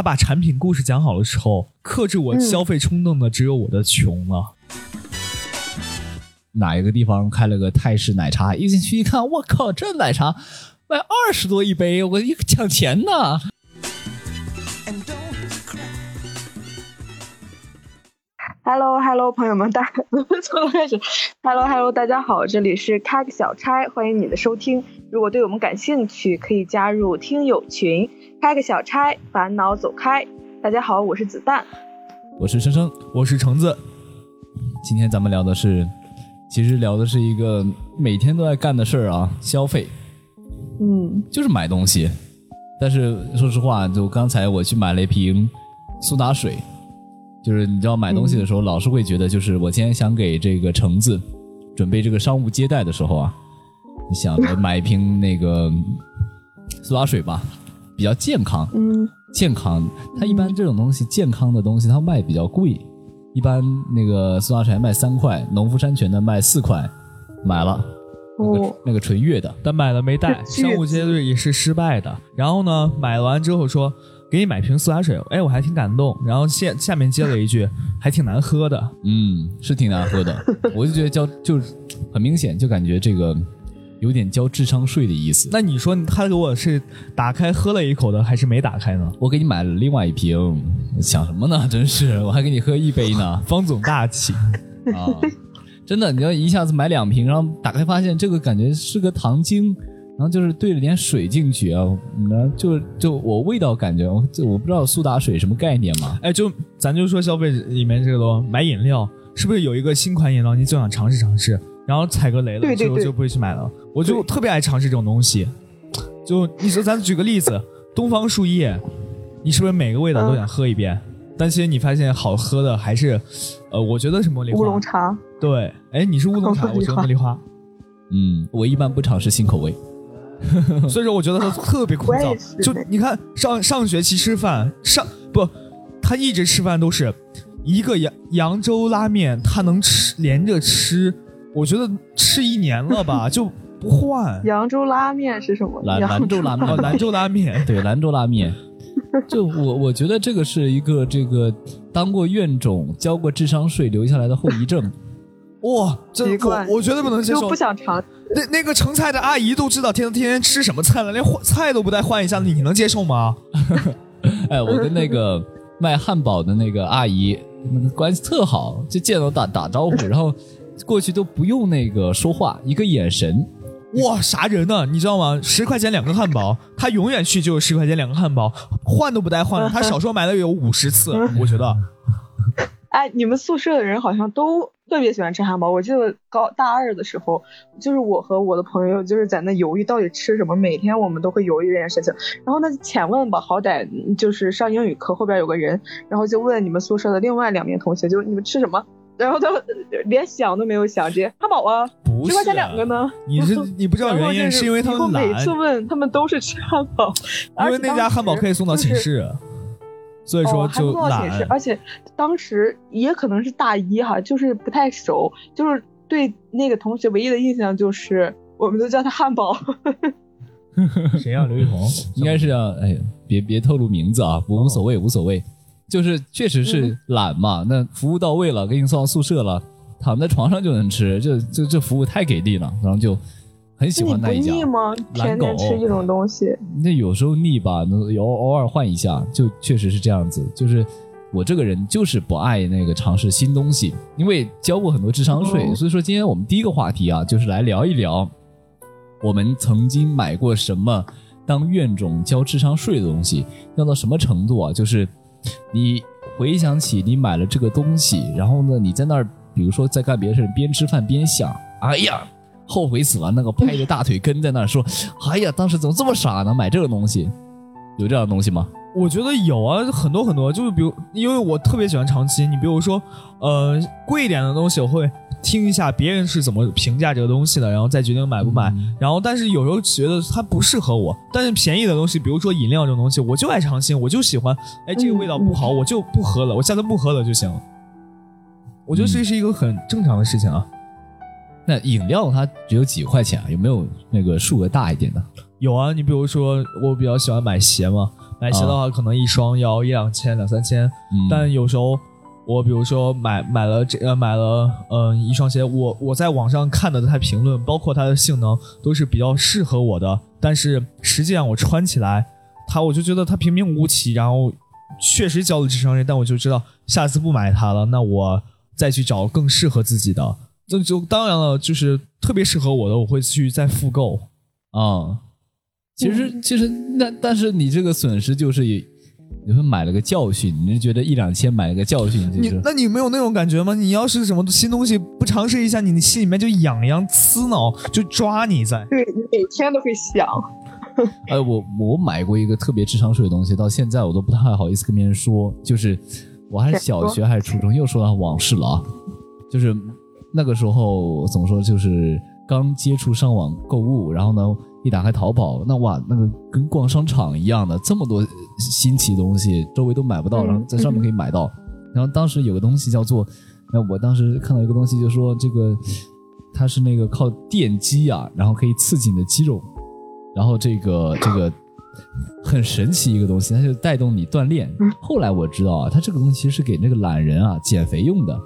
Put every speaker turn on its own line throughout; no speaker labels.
他把产品故事讲好的时候，克制我消费冲动的只有我的穷了。
哪一个地方开了个泰式奶茶？一进去一看，我靠，这奶茶卖二十多一杯，我一个抢钱呢。
Hello Hello，朋友们，大 从头开始。Hello Hello，大家好，这里是开个小差，欢迎你的收听。如果对我们感兴趣，可以加入听友群，开个小差，烦恼走开。大家好，我是子弹，
我是生生，
我是橙子。
今天咱们聊的是。其实聊的是一个每天都在干的事儿啊，消费，
嗯，
就是买东西。但是说实话，就刚才我去买了一瓶苏打水，就是你知道买东西的时候，老是会觉得，就是我今天想给这个橙子准备这个商务接待的时候啊，你想着买一瓶那个苏打水吧，比较健康，
嗯，
健康。它一般这种东西健康的东西，它卖比较贵。一般那个苏打水卖三块，农夫山泉的卖四块，买了，那个，那个纯月的，
但买了没带，商务接待也是失败的。然后呢，买完之后说给你买瓶苏打水，哎，我还挺感动。然后下下面接了一句，还挺难喝的，
嗯，是挺难喝的。我就觉得交就是很明显，就感觉这个。有点交智商税的意思。
那你说他给我是打开喝了一口的，还是没打开呢？
我给你买了另外一瓶，想什么呢？真是，我还给你喝一杯呢。
方总大气
啊！真的，你要一下子买两瓶，然后打开发现这个感觉是个糖精，然后就是兑了点水进去啊，然后就就我味道感觉，就我不知道苏打水什么概念嘛。
哎，就咱就说消费里面这个东买饮料，是不是有一个新款饮料你就想尝试尝试？然后踩个雷了，就就不会去买了。我就特别爱尝试这种东西。就你说，咱举个例子，东方树叶，你是不是每个味道都想喝一遍？但其实你发现好喝的还是，呃，我觉得是茉莉花。
乌龙茶。
对，哎，你是乌龙茶，我觉得茉莉花。
嗯，我一般不尝试新口味，
所以说我觉得他特别枯燥。就你看上上学期吃饭，上不，他一直吃饭都是一个扬扬州拉面，他能吃连着吃。我觉得吃一年了吧 就不换。
扬州拉面是什么？
兰兰州拉面，
兰州拉面，
对，兰州拉面。就我我觉得这个是一个这个当过院种、交过智商税留下来的后遗症。
哇，这我我绝对不能接受，
不想尝。
那那个盛菜的阿姨都知道天天天吃什么菜了，连换菜都不带换一下，你能接受吗？
哎，我跟那个卖汉堡的那个阿姨关系特好，就见到打打招呼，然后。过去都不用那个说话，一个眼神，
哇，啥人呢？你知道吗？十块钱两个汉堡，他永远去就是十块钱两个汉堡，换都不带换的。他少说买了有五十次，我觉得。
哎，你们宿舍的人好像都特别喜欢吃汉堡。我记得高大二的时候，就是我和我的朋友就是在那犹豫到底吃什么，每天我们都会犹豫这件事情。然后那浅问吧，好歹就是上英语课后边有个人，然后就问你们宿舍的另外两名同学，就你们吃什么？然后他连想都没有想，直接汉堡啊，十块钱两个呢。
你是 你不知道原因，是因为他们
懒。每次问他们都是吃汉堡，
因为那家汉堡可以送到寝室，所以说就
懒。而且当时也可能是大一哈，就是不太熟，就是对那个同学唯一的印象就是我们都叫他汉堡。
谁啊？刘雨桐？
应该是啊。哎，别别透露名字啊，无所谓，无所谓。就是确实是懒嘛，那服务到位了，给你送到宿舍了，躺在床上就能吃，这这这服务太给力了，然后就很喜欢那一家。
腻吗？天天吃这种东西？
那有时候腻吧，有偶尔换一下，就确实是这样子。就是我这个人就是不爱那个尝试新东西，因为交过很多智商税，所以说今天我们第一个话题啊，就是来聊一聊我们曾经买过什么当怨种交智商税的东西，要到什么程度啊？就是。你回想起你买了这个东西，然后呢，你在那儿，比如说在干别的事，边吃饭边想，哎呀，后悔死了。那个拍着大腿跟在那儿说，哎呀，当时怎么这么傻呢？买这个东西，有这样的东西吗？
我觉得有啊，很多很多，就是比如，因为我特别喜欢长期，你比如说，呃，贵一点的东西我会。听一下别人是怎么评价这个东西的，然后再决定买不买。然后，但是有时候觉得它不适合我。但是便宜的东西，比如说饮料这种东西，我就爱尝新，我就喜欢。哎，这个味道不好，我就不喝了，我下次不喝了就行。我觉得这是一个很正常的事情啊。
那饮料它只有几块钱啊？有没有那个数额大一点的？
有啊，你比如说我比较喜欢买鞋嘛，买鞋的话可能一双要一两千、两三千，
嗯
但有时候我比如说买买了这呃买了呃一双鞋，我我在网上看的它评论，包括它的性能都是比较适合我的，但是实际上我穿起来，它我就觉得它平平无奇，然后确实交了智商税，但我就知道下次不买它了，那我再去找更适合自己的。这就当然了，就是特别适合我的，我会去再复购。
啊、其实其实那但是你这个损失就是也，你说买了个教训，你是觉得一两千买了个教训，就是
你那你没有那种感觉吗？你要是什么新东西不尝试一下，你的心里面就痒痒刺挠，就抓你在。
对你每天都会想，
哎，我我买过一个特别智商税的东西，到现在我都不太好意思跟别人说。就是我还是小学还是初中，又说到往事了啊。就是那个时候怎么说，就是刚接触上网购物，然后呢，一打开淘宝，那哇，那个跟逛商场一样的，这么多新奇东西，周围都买不到，
嗯
然后在上面可以买到。然后当时有个东西叫做，那我当时看到一个东西，就说这个它是那个靠电击啊，然后可以刺激你的肌肉。然后这个这个很神奇一个东西，它就带动你锻炼。后来我知道啊，它这个东西是给那个懒人啊减肥用的，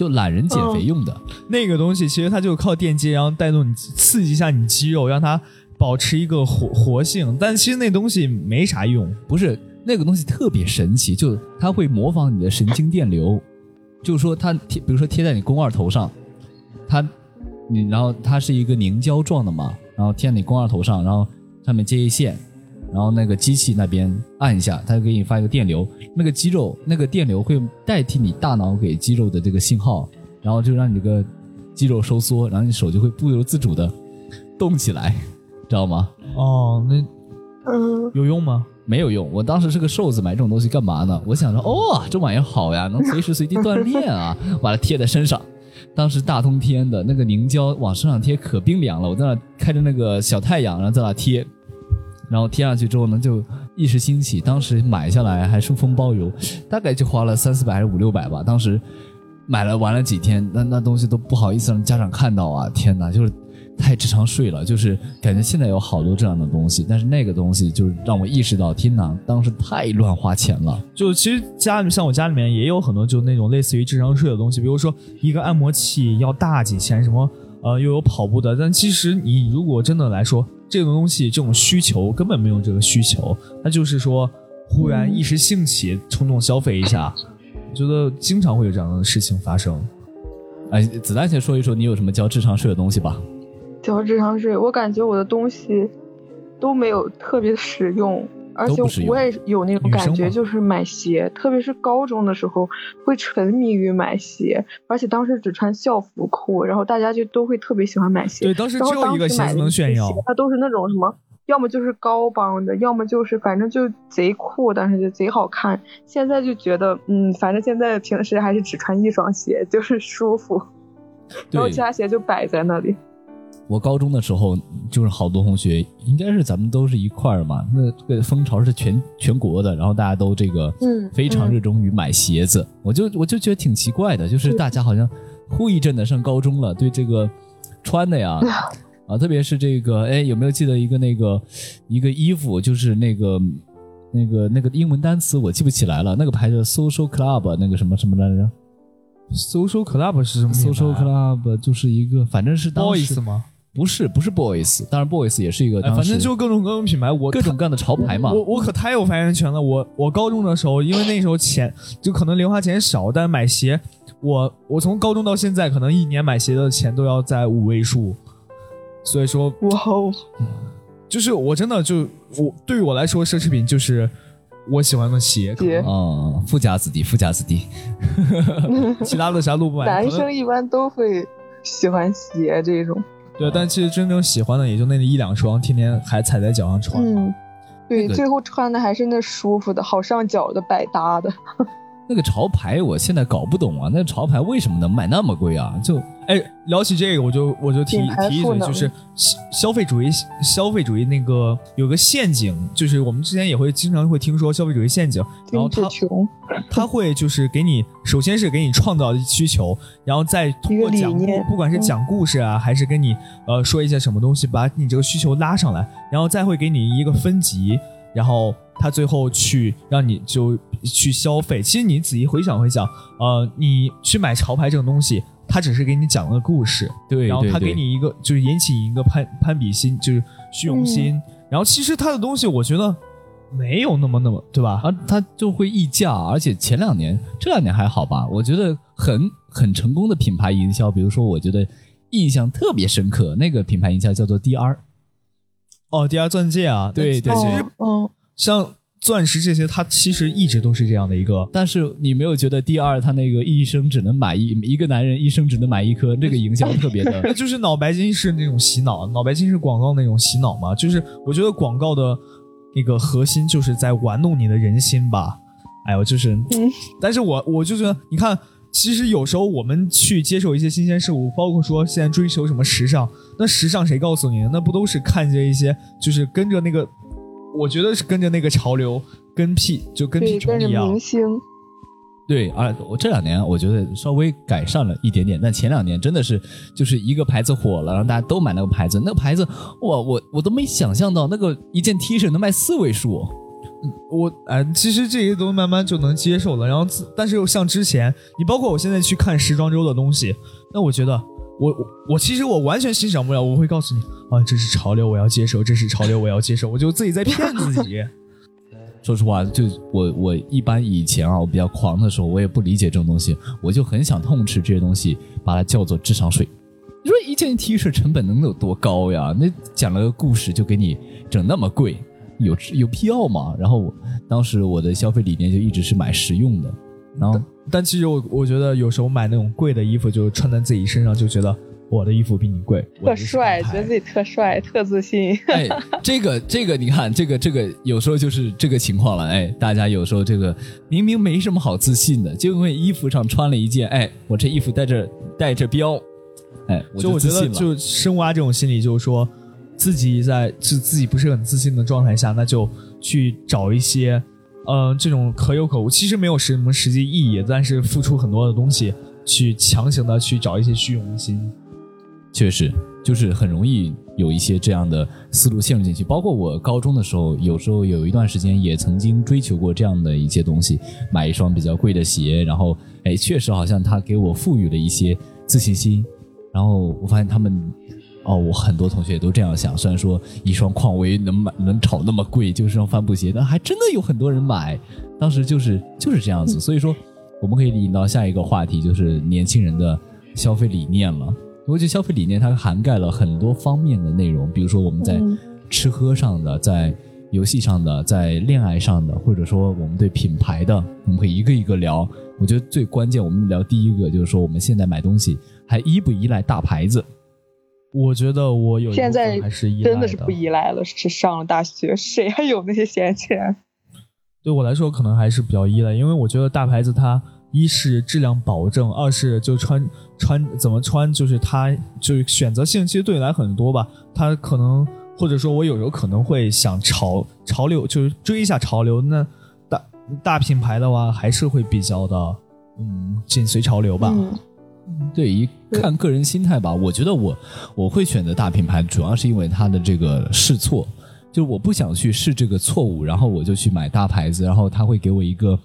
就懒人减肥用的。
那个东西其实它就靠电击，然后带动你刺激一下你肌肉，让它保持一个活活性。但其实那东西没啥用。
不是那个东西特别神奇，就它会模仿你的神经电流，就是说它贴，比如说贴在你肱二头上，它你然后它是一个凝胶状的嘛，然后贴在你肱二头上，然后上面接一线，然后那个机器那边按一下，它就给你发一个电流，那个肌肉那个电流会代替你大脑给肌肉的这个信号，然后就让你这个肌肉收缩，然后你手就会不由自主的动起来，知道吗？
哦，那
嗯，
有用吗？
没有用。我当时是个瘦子，买这种东西干嘛呢？我想着，哦，这玩意儿好呀，能随时随地锻炼啊，把它贴在身上。当时大冬天的，那个凝胶往身上贴可冰凉了，我在那开着那个小太阳，然后在那贴，然后贴上去之后呢，就一时兴起，当时买下来还顺丰包邮，大概就花了三四百还是五六百吧。当时买了玩了几天，那那东西都不好意思让家长看到啊！天哪，就是太智商税了，就是感觉现在有好多这样的东西，但是那个东西就是让我意识到，天哪，当时太乱花钱了。
就其实家里像我家里面也有很多就那种类似于智商税的东西，比如说一个按摩器要大几千，什么呃又有跑步的，但其实你如果真的来说，这种东西这种需求根本没有这个需求，那就是说忽然一时兴起冲动消费一下，我觉得经常会有这样的事情发生。
哎，子弹先说一说你有什么交智商税的东西吧。
交智商税，我感觉我的东西都没有特别实用，而且我也有那种感觉，就是买鞋，特别是高中的时候会沉迷于买鞋，而且当时只穿校服裤，然后大家就都会特别喜欢买鞋。
对，当时
然后
只有一个鞋能炫耀
它都是那种什么，要么就是高帮的，要么就是反正就贼酷，但是就贼好看。现在就觉得，嗯，反正现在平时还是只穿一双鞋，就是舒服，然后其他鞋就摆在那里。
我高中的时候，就是好多同学，应该是咱们都是一块儿嘛。那这个风潮是全全国的，然后大家都这个
嗯
非常
嗯
热衷于买鞋子。我就我就觉得挺奇怪的，就是大家好像忽一阵的上高中了，对这个穿的呀，啊，特别是这个，哎，有没有记得一个那个一个衣服，就是那个那个那个英文单词我记不起来了，那个牌子 Social Club 那个什么什么来着
Social Club 是什么
？Social Club 就是一个，反正是当时
？Boys 吗？
不是不是 boys，当然 boys 也是一个
哎，反正就各种各种品牌，我
各种各样的潮牌嘛。
我我可太有发言权了。我我高中的时候，因为那时候钱就可能零花钱少，但是买鞋，我我从高中到现在，可能一年买鞋的钱都要在五位数。所以说，
哇哦，
就是我真的就我对于我来说，奢侈品就是我喜欢的鞋，可能
鞋
啊、富家子弟，富家子弟。
其他的啥都不买。
男生一般都会喜欢鞋这种。
对，但其实真正喜欢的也就那一两双，天天还踩在脚上穿。
嗯，对，
那个
最后穿的还是那舒服的、好上脚的、百搭的。
那个潮牌我现在搞不懂啊，那个潮牌为什么能卖那么贵啊？就
哎，聊起这个，我就我就提提一嘴，就是消消费主义，消费主义那个有个陷阱，就是我们之前也会经常会听说消费主义陷阱，然后
精
它，它会就是给你，首先是给你创造需求，然后再通过讲故
念，
不管是
嗯
讲故事啊，还是跟你呃说一些什么东西，把你这个需求拉上来，然后再会给你一个分级，然后他最后去让你就去消费。其实你仔细回想回想，呃，你去买潮牌这种东西，他只是给你讲了个故事，
对，
然后他给你一个就是引起一个攀攀比心，就是虚荣心。然后其实他的东西，我觉得没有那么那么，对吧？
啊，它就会溢价，而且前两年、这两年还好吧？我觉得很很成功的品牌营销，比如说，我觉得印象特别深刻，那个品牌营销叫做 DR，
哦，，DR 钻戒啊，
对对
哦
但其实
哦，
像钻石这些，它其实一直都是这样的一个。
但是你没有觉得第二他那个一生只能买一一个男人一生只能买一颗，这个营销特别的
那 就是脑白金是那种洗脑，脑白金是广告那种洗脑嘛。就是我觉得广告的那个核心就是在玩弄你的人心吧。哎呦，就是，
嗯
但是我我就觉得，你看，其实有时候我们去接受一些新鲜事物，包括说现在追求什么时尚，那时尚谁告诉你的？那不都是看见一些，就是跟着那个，我觉得是跟着那个潮流跟屁，就跟屁
对，跟着
虫一样。
明星，
对，啊我这两年我觉得稍微改善了一点点，但前两年真的是就是一个牌子火了，然后大家都买那个牌子，那个牌子哇，我我都没想象到那个一件 T 恤能卖四位数。
我哎，其实这些都慢慢就能接受了。然后，但是又像之前，你包括我现在去看时装周的东西，那我觉得我我我其实我完全欣赏不了。我会告诉你啊，这是潮流，我要接受；这是潮流，我要接受。我就自己在骗自己。
说实话，就我我一般以前啊，我比较狂的时候，我也不理解这种东西，我就很想痛斥这些东西，把它叫做智商税。你说一件 T 恤成本能有多高呀？那讲了个故事就给你整那么贵，有有必要吗？然后我当时我的消费理念就一直是买实用的，然后
但其实我我觉得有时候买那种贵的衣服，就穿在自己身上，就觉得我的衣服比你贵，
特帅，觉得自己特帅，特自信。
哎，这个这个，你看，这个这个，有时候就是这个情况了。哎，大家有时候这个明明没什么好自信的，就因为衣服上穿了一件，哎，我这衣服带着带着标，哎，我
就我觉得。就深挖这种心理，就是说自己在自自己不是很自信的状态下，那就去找一些，呃，这种可有可无，其实没有什么实际意义，但是付出很多的东西，去强行的去找一些虚荣心。
确实，就是很容易有一些这样的思路陷入进去。包括我高中的时候，有时候有一段时间也曾经追求过这样的一些东西，买一双比较贵的鞋，然后哎，确实好像它给我赋予了一些自信心。然后我发现他们，哦，我很多同学也都这样想。虽然说一双匡威能买能炒那么贵，就是双帆布鞋，但还真的有很多人买。当时就是就是这样子，所以说我们可以引到下一个话题，就是年轻人的消费理念了。我觉得消费理念它涵盖了很多方面的内容，比如说我们在
嗯
吃喝上的，在游戏上的，在恋爱上的，或者说我们对品牌的，我们可以一个一个聊。我觉得最关键，我们聊第一个就是说，我们现在买东西还依不依赖大牌子？
我觉得我有
现在
还是依赖
真的是不依赖了，是上了大学，谁还有那些闲钱？
对我来说，可能还是比较依赖，因为我觉得大牌子它一是质量保证，二是就穿穿怎么穿，就是它就是选择性其实对你来很多吧。它可能或者说我有时候可能会想潮潮流，就是追一下潮流。那大大品牌的话，还是会比较的嗯紧随潮流吧。
嗯
对，一看个人心态吧。我觉得我我会选择大品牌，主要是因为它的这个试错，就我不想去试这个错误，然后我就去买大牌子，然后它会给我一个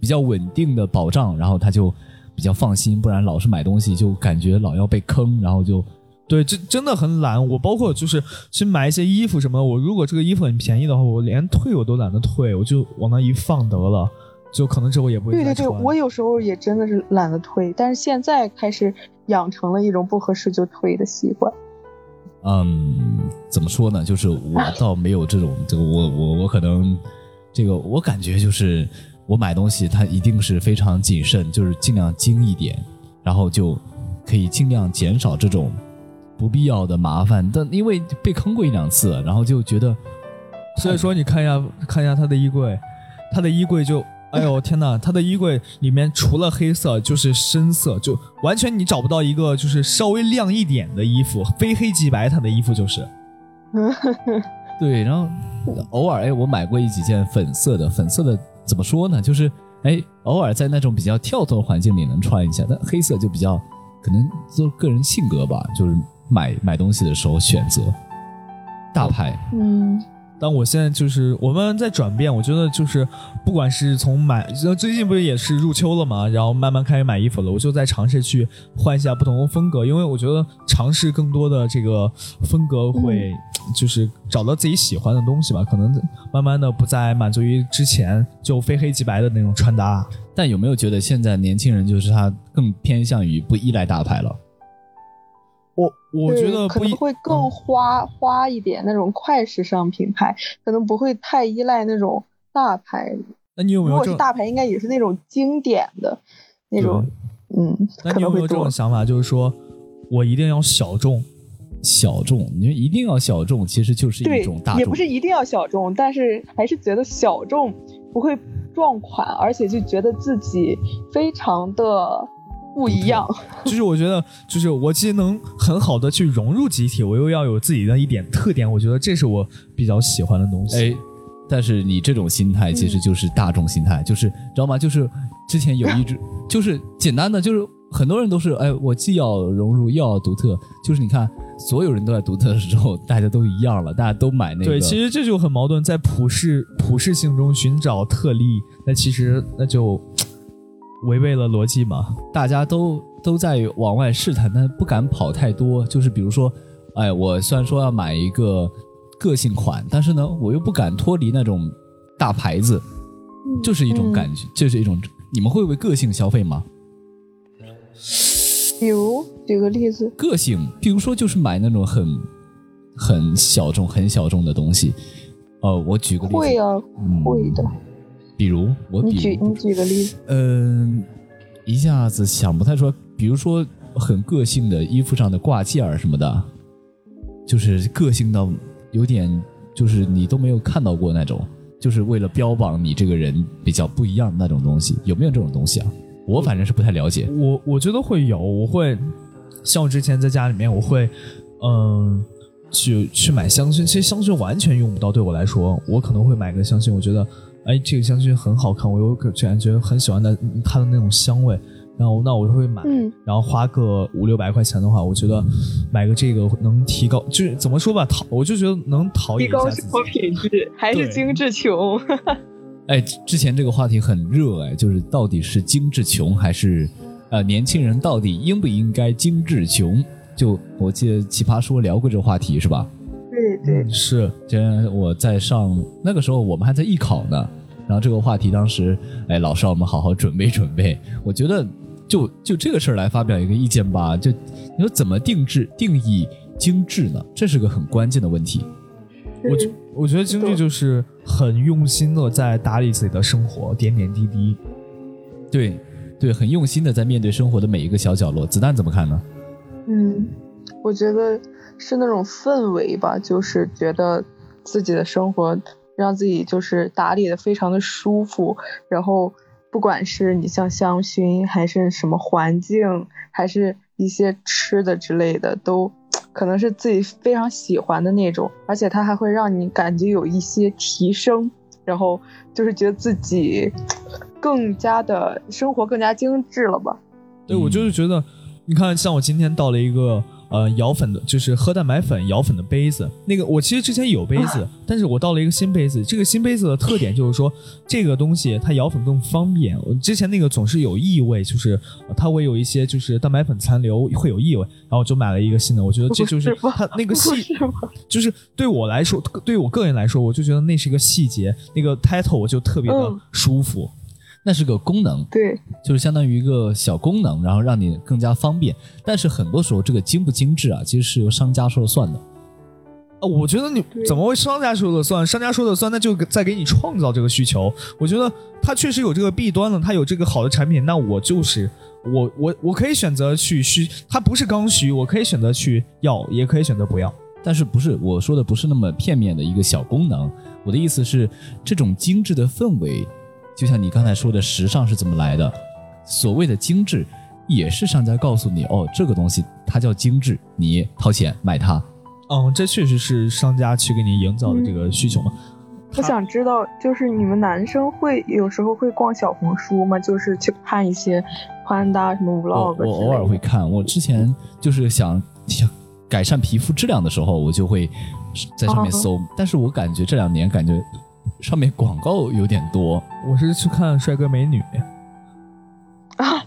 比较稳定的保障，然后他就比较放心。不然老是买东西就感觉老要被坑，然后就
对，这真的很懒。我包括就是去买一些衣服什么，我如果这个衣服很便宜的话，我连退我都懒得退，我就往那一放得了，就可能之后也不会
对对对，我有时候也真的是懒得推，但是现在开始养成了一种不合适就推的习惯。
嗯，怎么说呢？就是我倒没有这种，这个我我我可能这个我感觉就是我买东西它一定是非常谨慎，就是尽量精一点，然后就可以尽量减少这种不必要的麻烦。但因为被坑过一两次，然后就觉得
所以说你看一下看一下他的衣柜，他的衣柜就，哎呦天呐，他的衣柜里面除了黑色就是深色，就完全你找不到一个就是稍微亮一点的衣服，非黑即白，他的衣服就是。
对，然后偶尔哎，我买过一几件粉色的，粉色的怎么说呢？就是哎，偶尔在那种比较跳脱的环境里能穿一下，但黑色就比较可能就个人性格吧，就是买买东西的时候选择大牌。
嗯，
但我现在就是我慢慢在转变，我觉得就是不管是从买，最近不是也是入秋了嘛，然后慢慢开始买衣服了，我就在尝试去换一下不同的风格，因为我觉得尝试更多的这个风格会就是找到自己喜欢的东西吧，可能慢慢的不再满足于之前就非黑即白的那种穿搭。
但有没有觉得现在年轻人就是他更偏向于不依赖大牌了？
我我觉得
可能会更花花一点，那种快时尚品牌可能不会太依赖那种大牌。
那你有没有？
如果是大牌，应该也是那种经典的那种。嗯，
那你有没有这种想法？就是说我一定要小众，
小众，你说一定要小众，其实就是一种大众。
也不是一定要小众，但是还是觉得小众不会撞款，而且就觉得自己非常的。不一样，
就是我觉得，就是我既能很好的去融入集体，我又要有自己的一点特点，我觉得这是我比较喜欢的东西。
哎，但是你这种心态其实就是大众心态，就是知道吗？就是之前有一只，就是简单的，就是很多人都是，哎，我既要融入又要独特，就是你看，所有人都在独特的时候，大家都一样了，大家都买那个。
对，其实这就很矛盾，在普世普世性中寻找特例，那其实那就。违背了逻辑嘛？
大家都都在往外试探，但不敢跑太多。就是比如说，哎，我虽然说要买一个个性款，但是呢，我又不敢脱离那种大牌子，就是一种感觉，就是一种。你们会为个性消费吗？
比如举个例子，
个性，比如说就是买那种很很小众、很小众的东西。呃，我举个例子，
会啊，会的。
比如我，
你举你举个例子。
嗯，一下子想不太出来。比如说很个性的衣服上的挂件儿什么的，就是个性到有点，就是你都没有看到过那种，就是为了标榜你这个人比较不一样的那种东西，有没有这种东西啊？我反正是不太了解。
我我觉得会有，我会像我之前在家里面，我会嗯去去买香薰。其实香薰完全用不到，对我来说，我可能会买个香薰，我觉得。哎，这个香薰很好看，我有感觉很喜欢的它的那种香味，然后那我就会买，然后花个五六百块钱的话，我觉得买个这个能提高，就是怎么说吧，陶，我就觉得能陶冶一下
提高生活品质，还是精致穷。
哎，之前这个话题很热，哎，就是到底是精致穷还是呃年轻人到底应不应该精致穷？就我记得奇葩说聊过这个话题是吧？
对对
是，
今天我在上那个时候我们还在艺考呢。然后这个话题当时，哎，老师让我们好好准备准备。我觉得就就这个事儿来发表一个意见吧。就你说怎么定制定义精致呢？这是个很关键的问题。
我觉我觉得精致就是很用心的在打理自己的生活，点点滴滴。
对对，很用心的在面对生活的每一个小角落。子弹怎么看呢？
嗯，我觉得是那种氛围吧，就是觉得自己的生活。让自己就是打理的非常的舒服，然后不管是你像香薰，还是什么环境，还是一些吃的之类的，都可能是自己非常喜欢的那种，而且它还会让你感觉有一些提升，然后就是觉得自己更加的生活更加精致了吧？
对，我就是觉得，你看，像我今天到了一个。呃，摇粉的，就是喝蛋白粉摇粉的杯子。那个我其实之前有杯子，但是我到了一个新杯子。这个新杯子的特点就是说，这个东西它摇粉更方便。我之前那个总是有异味，就是它会有一些就是蛋白粉残留会有异味，然后我就买了一个新的。我觉得这就是它那个细，就是对我来说，对我个人来说，我就觉得那是一个细节。那个 title 我就特别的舒服。
那是个功能，
对，
就是相当于一个小功能，然后让你更加方便。但是很多时候，这个精不精致啊，其实是由商家说了算的。
啊，我觉得你怎么会商家说了算？商家说了算，那就在给你创造这个需求。我觉得它确实有这个弊端了，它有这个好的产品，那我就是我我我可以选择去需，它不是刚需，我可以选择去要，也可以选择不要。
但是不是我说的不是那么片面的一个小功能，我的意思是这种精致的氛围。就像你刚才说的，时尚是怎么来的？所谓的精致，也是商家告诉你哦，这个东西它叫精致，你掏钱买它。
嗯，这确实是商家去给你营造的这个需求嘛。
我想知道，就是你们男生会有时候会逛小红书吗？就是去看一些穿搭什么 vlog。
我偶尔会看，我之前就是想想改善皮肤质量的时候，我就会在上面搜，但是我感觉这两年感觉上面广告有点多。
我是去看帅哥美女。
啊，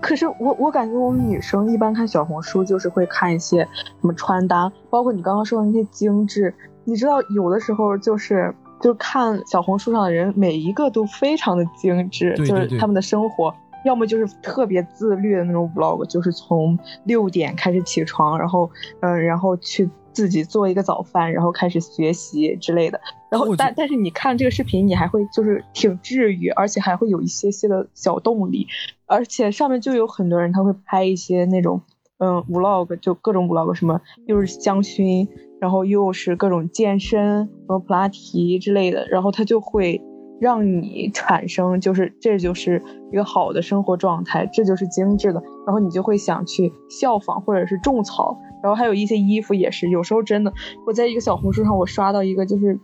可是我我感觉我们女生一般看小红书就是会看一些什么穿搭，包括你刚刚说的那些精致。你知道有的时候就是就是看小红书上的人每一个都非常的精致，就是他们的生活要么就是特别自律的那种 vlog，就是从六点开始起床，然后嗯，然后去。自己做一个早饭，然后开始学习之类的。然后，但但是你看这个视频，你还会就是挺治愈，而且还会有一些些的小动力。而且上面就有很多人，他会拍一些那种嗯 vlog，就各种 vlog，什么又是香薰，然后又是各种健身，然后普拉提之类的。然后他就会让你产生，就是这就是一个好的生活状态，这就是精致的。然后你就会想去效仿，或者是种草。然后还有一些衣服也是，有时候真的，我在一个小红书上，我刷到一个就是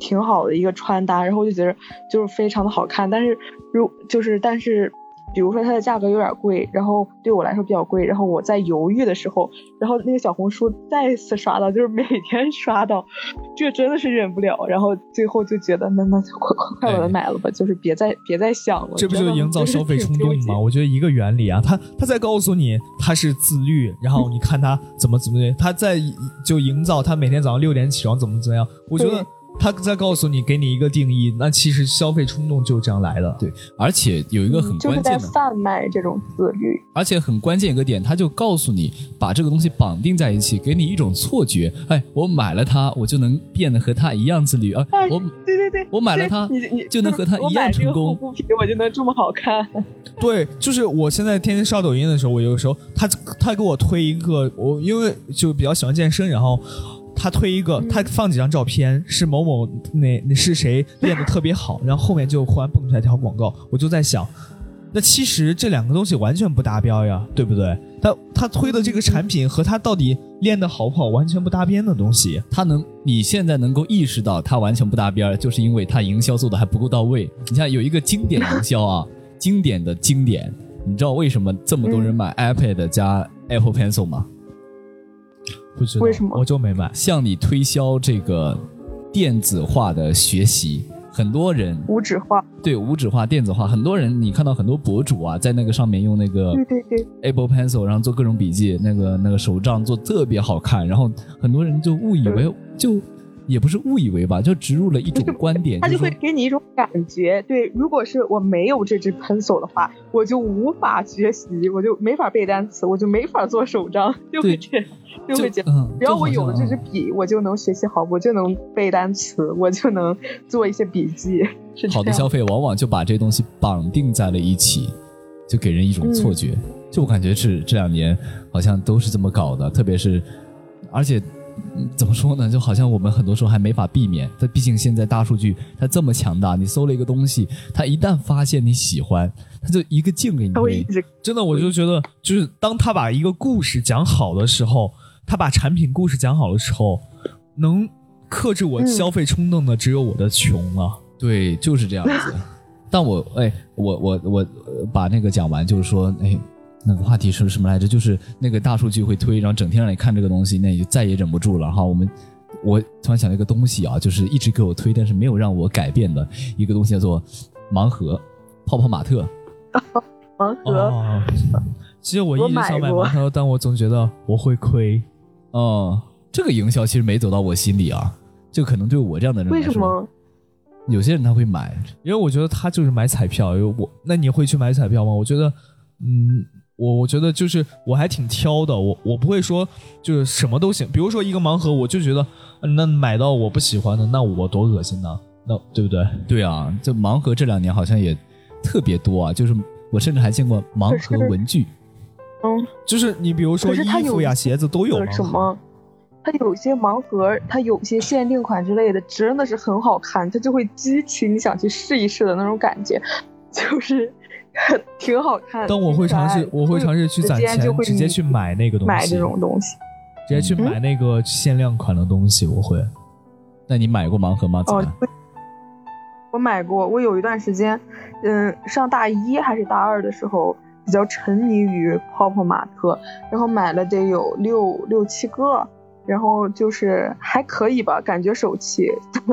挺好的一个穿搭，然后我就觉得就是非常的好看，但是如就是但是。比如说它的价格有点贵，然后对我来说比较贵，然后我在犹豫的时候，然后那个小红书再次刷到，就是每天刷到，这真的是忍不了，然后最后就觉得那那就快快快把它买了吧，就是别再别再想了。
这不就营造消费冲动吗？我觉得一个原理啊，他他在告诉你他是自律，然后你看他怎么怎么的，他在就营造他每天早上六点起床怎么怎么样，我觉得。他在告诉你，给你一个定义，那其实消费冲动就这样来了。
对，而且有一个很关键的，
贩卖这种自律。
而且很关键一个点，他就告诉你，把这个东西绑定在一起，给你一种错觉，哎，我买了它，我就能变得和他一样自律啊！我
对对对，
我买了它，
你你
就能和他一样成功。
护肤品我就能这么好看。
对，就是我现在天天刷抖音的时候，我有时候他他给我推一个，我因为就比较喜欢健身，然后。他推一个，他放几张照片，是某某那那是谁练的特别好，然后后面就忽然蹦出来一条广告，我就在想，那其实这两个东西完全不达标呀，对不对？他他推的这个产品和他到底练的好不好完全不搭边的东西，
他能你现在能够意识到他完全不搭边，就是因为他营销做的还不够到位。你像有一个经典营销啊，经典的经典，你知道为什么这么多人买 iPad 加 Apple Pencil 吗？
不知道
为什么
我就没买。
向你推销这个电子化的学习，很多人
无纸化
对无纸化电子化，很多人你看到很多博主啊，在那个上面用那个
对对对
Apple Pencil，然后做各种笔记，那个那个手账做特别好看，然后很多人就误以为就。也不是误以为吧，就植入了一种观点，
他就会给你一种感觉。对，如果是我没有这支 pencil 的话，我就无法学习，我就没法背单词，我就没法做手账，就会这样，就会这样。只要我有了这支笔，我就能学习好，我就能背单词，我就能做一些笔记。
好的消费往往就把这东西绑定在了一起，就给人一种错觉。就我感觉是这两年好像都是这么搞的，特别是而且。怎么说呢？就好像我们很多时候还没法避免。它毕竟现在大数据它这么强大，你搜了一个东西，它一旦发现你喜欢，它就一个劲给你推。
真的，我就觉得，就是当他把一个故事讲好的时候，他把产品故事讲好的时候，能克制我消费冲动的只有我的穷了。
对，就是这样子。但我哎，我我我把那个讲完，就是说哎。那个话题是什么来着？就是那个大数据会推，然后整天让你看这个东西，那你就再也忍不住了哈。我们我突然想到一个东西啊，就是一直给我推，但是没有让我改变的一个东西，叫做盲盒泡泡玛特。
盲盒，
其实我一直想买盲盒，但我总觉得我会亏。
哦，这个营销其实没走到我心里啊，就可能对我这样的人
为什么？
有些人他会买，
因为我觉得他就是买彩票。因为我那你会去买彩票吗？我觉得，嗯。我我觉得就是我还挺挑的，我我不会说就是什么都行。比如说一个盲盒，我就觉得那买到我不喜欢的，那我多恶心呢？那对不对？
对啊，这盲盒这两年好像也特别多啊，就是我甚至还见过盲盒文具。
嗯，
就是你比如说衣服呀、鞋子都有
什么？它有些盲盒，它有些限定款之类的，真的是很好看，它就会激起你想去试一试的那种感觉，就是。挺好看，
但我会尝试，我会尝试去攒钱，直接去买那个东西，
买这种东西，
直接去买那个限量款的东西。我会。
那你买过盲盒吗？哦，
我买过。我有一段时间，嗯，上大一还是大二的时候，比较沉迷于泡泡玛特，然后买了得有六六七个，然后就是还可以吧，感觉手气，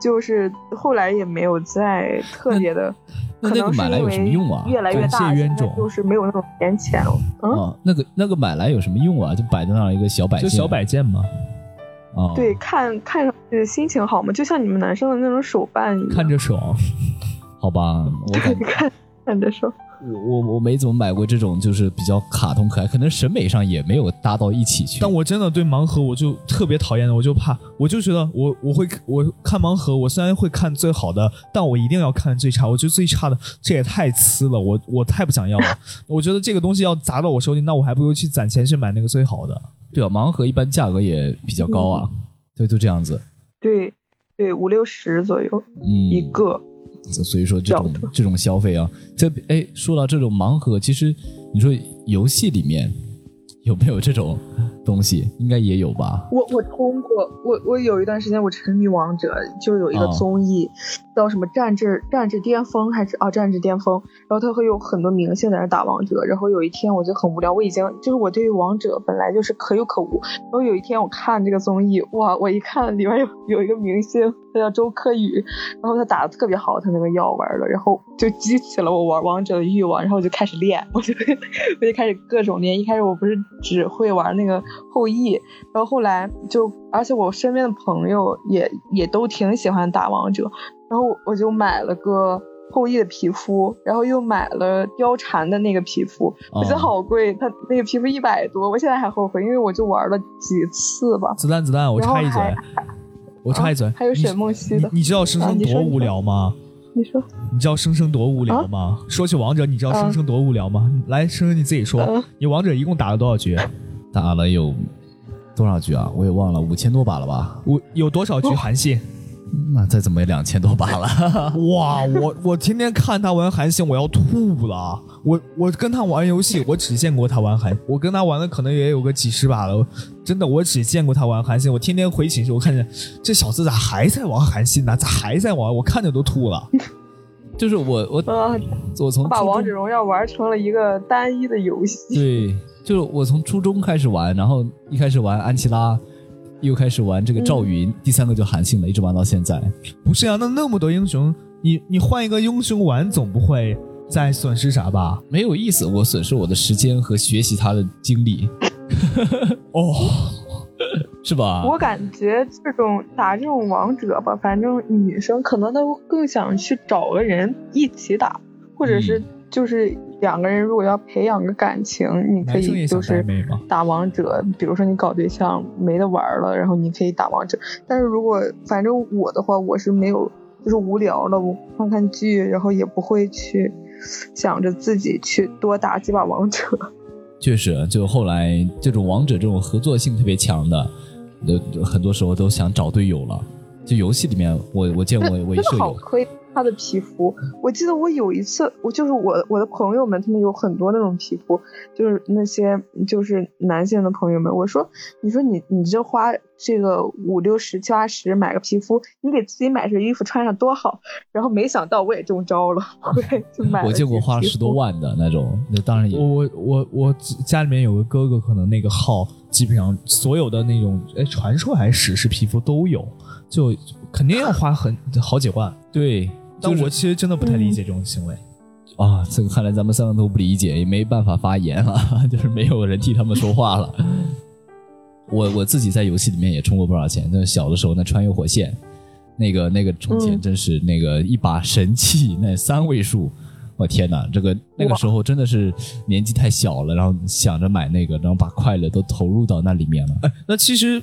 就是后来也没有再特别的，
那那个买来有什么用啊？
越来越大，就是没有那种闲钱了。
嗯，那个那个买来有什么用啊？就摆在那儿一个小摆件，
就小摆件吗？
啊，
对，看看上去心情好嘛，就像你们男生的那种手办一样，
看着爽，
好吧？我感
看看着爽。
我我没怎么买过这种，就是比较卡通可爱，可能审美上也没有搭到一起去。
但我真的对盲盒我就特别讨厌的，我就怕，我就觉得我我会我看盲盒，我虽然会看最好的，但我一定要看最差。我觉得最差的这也太次了，我我太不想要了。我觉得这个东西要砸到我手里，那我还不如去攒钱去买那个最好的。
对啊，盲盒一般价格也比较高啊，对，就这样子。
对对，五六十左右一个。
所以说这种这种消费啊，这哎说到这种盲盒，其实你说游戏里面有没有这种东西？应该也有吧。
我我通过我我有一段时间我沉迷王者，就有一个综艺。叫什么战至战至巅峰还是啊战至巅峰？然后他会有很多明星在那打王者。然后有一天我就很无聊，我已经就是我对于王者本来就是可有可无。然后有一天我看这个综艺，哇！我一看里面有有一个明星，他叫周柯宇，然后他打的特别好，他那个药玩的，然后就激起了我玩王者的欲望，然后我就开始练，我就 我就开始各种练。一开始我不是只会玩那个后羿，然后后来就而且我身边的朋友也也都挺喜欢打王者。然后我就买了个后羿的皮肤，然后又买了貂蝉的那个皮肤，我觉得好贵，它那个皮肤一百多，我现在还后悔，因为我就玩了几次吧。
子弹子弹，我插一嘴，我插一嘴，
还有沈梦溪的，
你知道生生多无聊吗？
你说，
你知道生生多无聊吗？说起王者，你知道生生多无聊吗？来，生生你自己说，你王者一共打了多少局？
打了有多少局啊？我也忘了，五千多把了吧？
五有多少局韩信？
那再怎么也两千多把了，
哇！我我天天看他玩韩信，我要吐了。我我跟他玩游戏，我只见过他玩韩，我跟他玩的可能也有个几十把了。真的，我只见过他玩韩信。我天天回寝室，我看见这小子咋还在玩韩信呢？咋还在玩？我看着都吐了。
就是我我 我从
把王者荣耀玩成了一个单一的游戏。
对，就是我从初中开始玩，然后一开始玩安琪拉。又开始玩这个赵云，第三个就韩信了，一直玩到现在。
不是啊，那那么多英雄，你你换一个英雄玩，总不会再损失啥吧？
没有意思，我损失我的时间和学习他的精力。哦，是吧？
我感觉这种打这种王者吧，反正女生可能都更想去找个人一起打，或者是就是。两个人如果要培养个感情，你可以就是打王者。比如说你搞对象没得玩了，然后你可以打王者。但是如果反正我的话，我是没有，就是无聊了，我看看剧，然后也不会去想着自己去多打几把王者。
确实，就后来这种王者这种合作性特别强的，呃，很多时候都想找队友了。就游戏里面，我我见过我一舍友。
他的皮肤，我记得我有一次，我就是我我的朋友们，他们有很多那种皮肤，就是那些就是男性的朋友们，我说，你说你你这花这个五六十七八十买个皮肤，你给自己买身衣服穿上多好，然后没想到我也中招了，我也就买了。
我见过花了十多万的那种，那当然也。
我我我我家里面有个哥哥，可能那个号基本上所有的那种哎传说还是史诗皮肤都有，就肯定要花很好几万，
对。
但我其实真的不太理解这种行为，
啊，这个看来咱们三个都不理解，也没办法发言了，就是没有人替他们说话了。我我自己在游戏里面也充过不少钱，那小的时候那穿越火线，那个那个充钱真是那个一把神器，那三位数，我天哪，这个那个时候真的是年纪太小了，然后想着买那个，然后把快乐都投入到那里面了。
哎，那其实。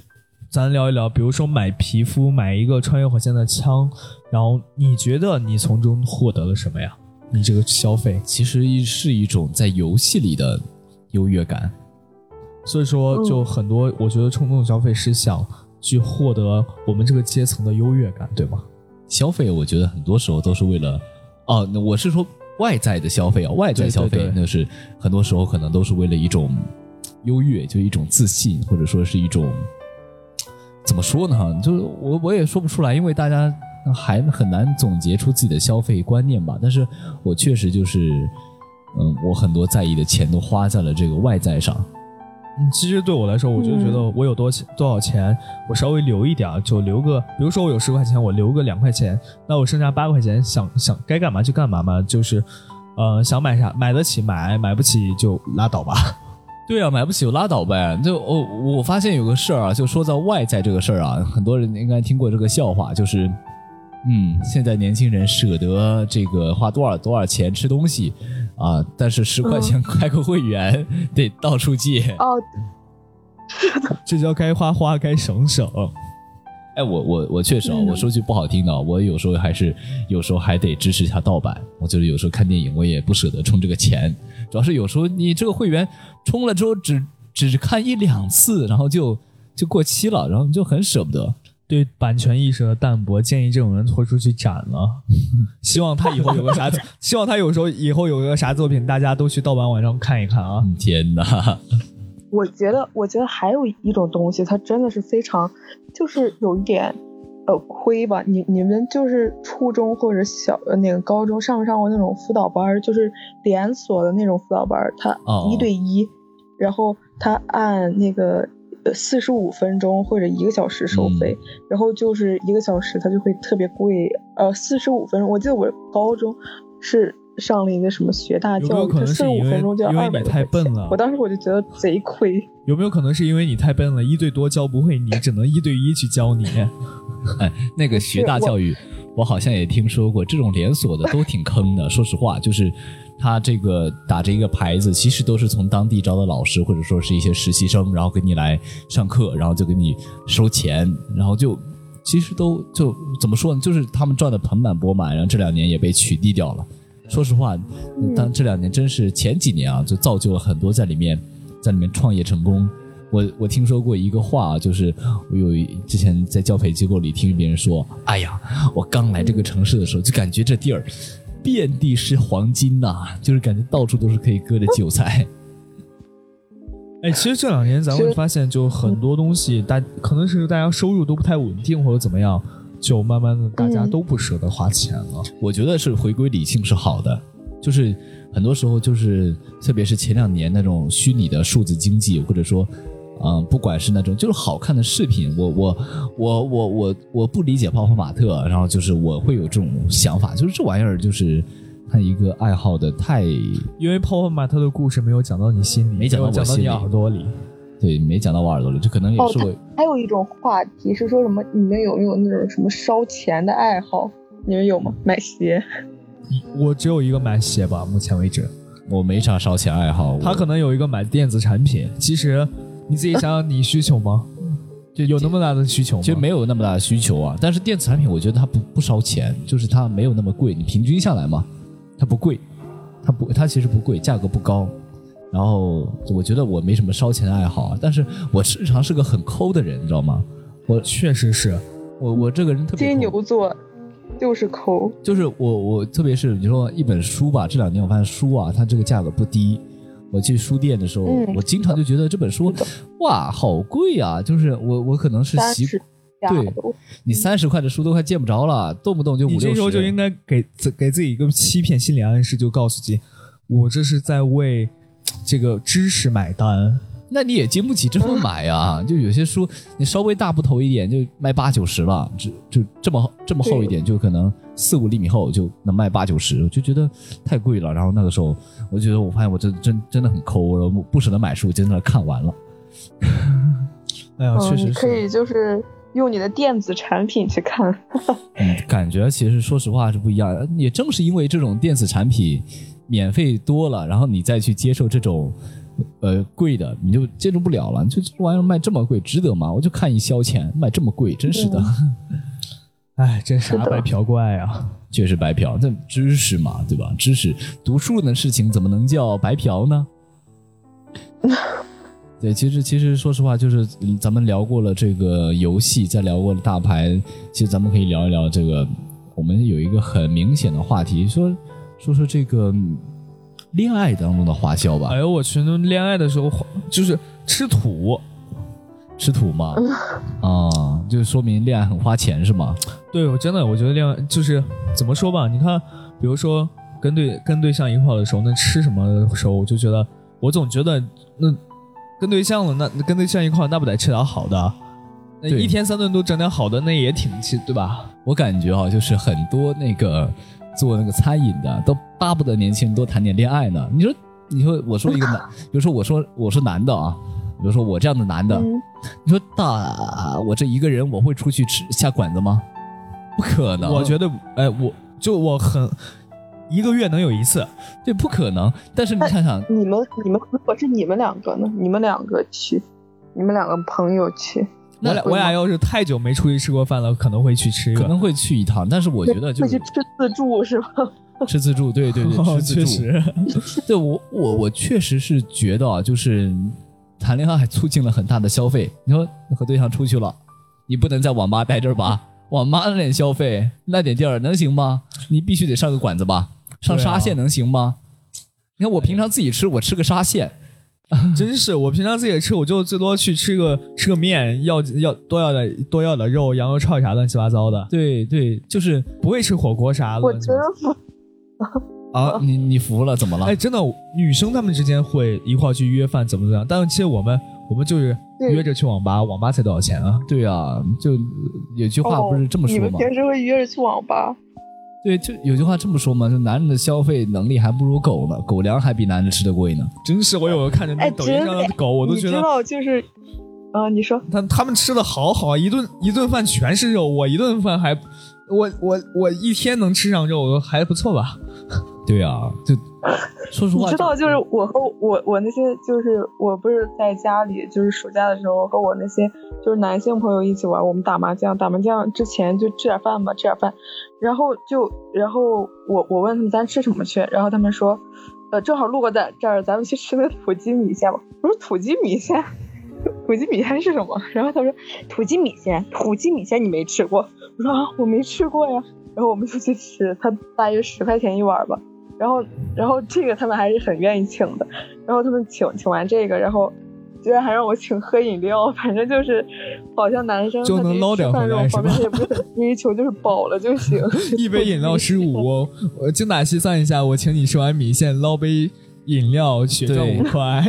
咱聊一聊，比如说买皮肤，买一个穿越火线的枪，然后你觉得你从中获得了什么呀？你这个消费
其实是一种在游戏里的优越感，
所以说就很多，我觉得冲动消费是想去获得我们这个阶层的优越感，对吗？
消费我觉得很多时候都是为了，哦，那我是说外在的消费啊，外在消费那是很多时候可能都是为了一种优越，就一种自信，或者说是一种。怎么说呢？哈，就是我我也说不出来，因为大家还很难总结出自己的消费观念吧。但是我确实就是，嗯，我很多在意的钱都花在了这个外在上，
嗯，其实对我来说，我就觉得我有多钱、多少钱，我稍微留一点，就留个，比如说我有十块钱，我留个两块钱，那我剩下八块钱，想想该干嘛就干嘛嘛，就是，呃，想买啥买得起买，买不起就拉倒吧。
对啊，买不起就拉倒呗。就我、我发现有个事儿啊，就说到外在这个事儿啊，很多人应该听过这个笑话，就是，嗯，现在年轻人舍得这个花多少多少钱吃东西啊，但是十块钱开个会员、得到处借。
哦，
这叫该花花，该省省。
哎，我我我确实我说句不好听的，我有时候还是有时候还得支持一下盗版。我就是有时候看电影，我也不舍得充这个钱，主要是有时候你这个会员充了之后只只看一两次，然后就就过期了，然后就很舍不得。
对版权意识的淡薄，建议这种人拖出去斩了。希望他以后有个啥，希望他有时候以后有个啥作品，大家都去盗版网上看一看啊。
嗯天哪！
我觉得，我觉得还有一种东西，它真的是非常，就是有一点，呃，亏吧。你你们就是初中或者小呃那个高中上没上过那种辅导班，就是连锁的那种辅导班儿，它
哦
一对一，然后他按那个呃四十五分钟或者一个小时收费，然后就是一个小时它就会特别贵，呃，四十五分钟，我记得我高中是。上了一个什么学大教育，
有没有可能
它四十五
是因为
分钟就要
因为
二百
你太笨了
我当时我就觉得贼亏。
有没有可能是因为你太笨了，一对多教不会你，只能一对一去教你？
哎，那个学大教育，我好像也听说过，这种连锁的都挺坑的。说实话，就是他这个打着一个牌子，其实都是从当地招的老师，或者说是一些实习生，然后给你来上课，然后就给你收钱，然后就其实都就怎么说呢，就是他们赚的盆满钵满，然后这两年也被取缔掉了。说实话，当这两年真是前几年啊，就造就了很多在里面在里面创业成功。我我听说过一个话啊，就是我有之前在教培机构里听别人说，哎呀，我刚来这个城市的时候就感觉这地儿遍地是黄金呐、就是感觉到处都是可以割的韭菜。
哎，其实这两年咱会发现，就很多东西，大可能是大家收入都不太稳定或者怎么样，就慢慢的大家
嗯
都不舍得花钱了。
我觉得是回归理性是好的，就是很多时候就是，特别是前两年那种虚拟的数字经济，或者说，嗯、不管是那种就是好看的视频，我我我我我我不理解泡泡玛特，然后就是我会有这种想法，就是这玩意儿就是他一个爱好的太
因为泡泡玛特的故事没有讲到你心里，
没讲到我
耳朵里。
对没讲到我耳朵里，这可能也
哦
是我。
还有一种话题是说什么？你们有没有那种什么烧钱的爱好？你们有吗？买鞋？
我只有一个买鞋吧，目前为止。
我没啥烧钱爱好，
他可能有一个买电子产品，其实你自己想想，你需求吗？就有那么大的需求吗？
其实没有那么大的需求啊。但是电子产品，我觉得它不不烧钱，就是它没有那么贵。你平均下来嘛，它不贵，它不它其实不贵，价格不高。然后我觉得我没什么烧钱的爱好啊，但是我日常是个很抠的人，你知道吗？我
确实是。
我我这个人特别
金牛座就是抠。
就是我我特别是你说一本书吧，这两年我发现书啊，它这个价格不低。我去书店的时候，
嗯
我经常就觉得这本书哇好贵啊！就是我我可能是习
惯
对你三十块的书都快见不着了，动不动就五
你这
六十。
时候就应该给自给自己一个欺骗心理暗示，就告诉自己，我这是在为这个知识买单。
那你也经不起这么买啊！就有些书你稍微大部头一点就卖八九十了，就就这么这么厚一点，就可能四五厘米厚就能卖八九十，我就觉得太贵了。然后那个时候，我觉得我发现我真真真的很抠，然后不舍得买书，真的看完了。
哎呀，确
嗯，
实
你可以。就是用你的电子产品去看。
嗯，感觉其实说实话是不一样的。也正是因为这种电子产品免费多了，然后你再去接受这种呃贵的，你就接受不了了。就这玩意儿卖这么贵，值得吗？我就看一消遣，卖这么贵，真是的，
哎，真啥
是的
白嫖怪啊！
确实白嫖。这知识嘛，对吧？知识读书的事情怎么能叫白嫖呢？对，其实其实说实话，就是嗯咱们聊过了这个游戏，再聊过了大牌，其实咱们可以聊一聊这个。我们有一个很明显的话题，说说说这个嗯恋爱当中的花销吧
哎。呦我去，那恋爱的时候就是吃土。
吃土嘛？啊，就说明恋爱很花钱是吗？
对我真的，我觉得恋爱就是怎么说吧，你看，比如说跟对跟对象一块的时候，那吃什么的时候，我就觉得，我总觉得那跟对象了，那跟对象一块，那不得吃点好的？那一天三顿都整点好的，那也挺气，对吧？
我感觉啊，就是很多那个做那个餐饮的都巴不得年轻人多谈点恋爱呢。你说，你说，我说一个男，比如说我说我是男的啊，比如说我这样的男的，
嗯
你说大我这一个人我会出去吃下馆子吗？不可能，
我觉得，哎，我就我很一个月能有一次，
这，不可能。但是你想想，
你们你们如果是你们两个呢？你们两个去，你们两个朋友去，
我俩我俩要是太久没出去吃过饭了，可能会去吃。
可能会去一趟，但是我觉得就是
会去吃自助是吧？
吃自助，对对对，吃自助。
确实，
对我我我确实是觉得啊，就是谈恋爱还促进了很大的消费。你说和对象出去了，你不能在网吧待着吧？网吧那点消费，那点地儿能行吗？你必须得上个馆子吧？上沙县能行吗？你看我平常自己吃，我吃个沙县，
真是我平常自己吃，我就最多去吃个吃个面，要要多要点多要点肉，羊肉串啥乱七八糟的，
对对，就是
不会吃火锅啥的。
我真服
啊，你你服了，怎么了？
哎，真的，女生她们之间会一块儿去约饭，怎么怎么样？但是其实我们我们就是约着去网吧，网吧才多少钱啊？
对啊，就有句话不是这么
哦你
说吗？
们平时会约着去网吧？
对，就有句话这么说嘛，就男人的消费能力还不如狗呢，狗粮还比男人吃的贵呢。
真是，我有时候看着那
哎
抖音上的
真
狗，我都
你知
觉得
道就是，啊、你说
他他们吃的好好，一顿一顿饭全是肉，我一顿饭还，我我我一天能吃上肉还不错吧？
对啊，就 说实话，
你知道，就是我和我我那些就是我不是在家里，就是暑假的时候和我那些就是男性朋友一起玩，我们打麻将，打麻将之前就吃点饭吧，吃点饭，然后就然后我我问他们咱吃什么去，然后他们说，呃，正好路过在这儿，咱们去吃那土鸡米线吧。我说土鸡米线，土鸡米线是什么？然后他说土鸡米线，土鸡米线你没吃过？我说啊，我没吃过呀。然后我们就去吃，他大约十块钱一碗吧。然后，然后这个他们还是很愿意请的。然后他们请请完这个，然后居然还让我请喝饮料，反正就是好像男生
就能捞点回来是吧
方面他也不是很追求，就是饱了就行。
一杯饮料十五，我我精打细算一下，我请你吃完米线，捞杯饮料，血赚五块。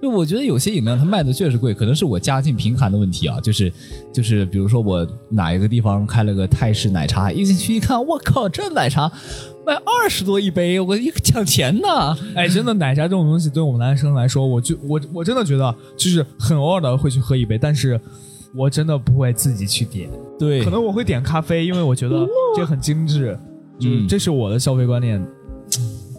就我觉得有些饮料它卖的确实贵，可能是我家境贫寒的问题啊。就是就是，比如说我哪一个地方开了个泰式奶茶，一进去一看，我靠，这奶茶卖二十多一杯，我一个抢钱呢。
哎，真的奶茶这种东西，对我们男生来说，我就我我真的觉得，就是很偶尔的会去喝一杯，但是我真的不会自己去点，
对
可能我会点咖啡，因为我觉得这很精致，就是
嗯
这是我的消费观念。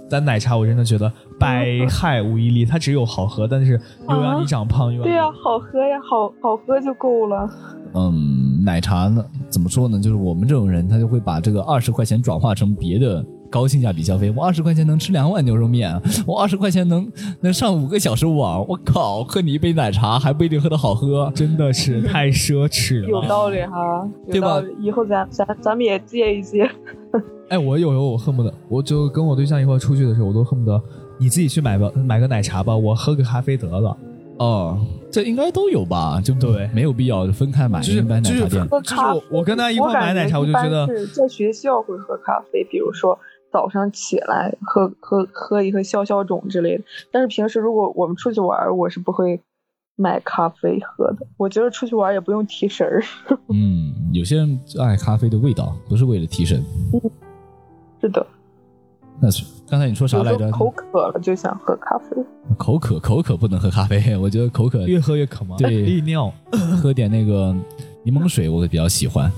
但奶茶我真的觉得百害无一利，它只有好喝，但是又让你长胖，又
对呀、好喝呀，好好喝就够了。
嗯，奶茶呢，怎么说呢？就是我们这种人，他就会把这个二十块钱转化成别的高性价比消费。我二十块钱能吃两碗牛肉面，啊我二十块钱能能上五个小时网。我靠，喝你一杯奶茶还不一定喝的好喝。
真的是太奢侈了。
有道理哈，有
对吧
以后咱咱咱们也借一借。
哎，我有时候我恨不得，我就跟我对象一块出去的时候，我都恨不得你自己去买吧，买个奶茶吧，我喝个咖啡得了。
哦，这应该都有吧？就
对
没有必要分开买，
就是
一般奶
就是
茶店。
就是我我跟他一块买奶茶我就觉得
在学校会喝咖啡，比如说早上起来喝喝喝一个消消肿之类的。但是平时如果我们出去玩，我是不会买咖啡喝的。我觉得出去玩也不用提神儿。
嗯，有些人爱咖啡的味道，不是为了提神。
是的，
那是刚才你说啥来着？
口渴了就想喝咖啡。
口渴，口渴不能喝咖啡。我觉得口渴
越喝越渴嘛，
对
利尿。
喝点那个柠檬水，我会比较喜欢。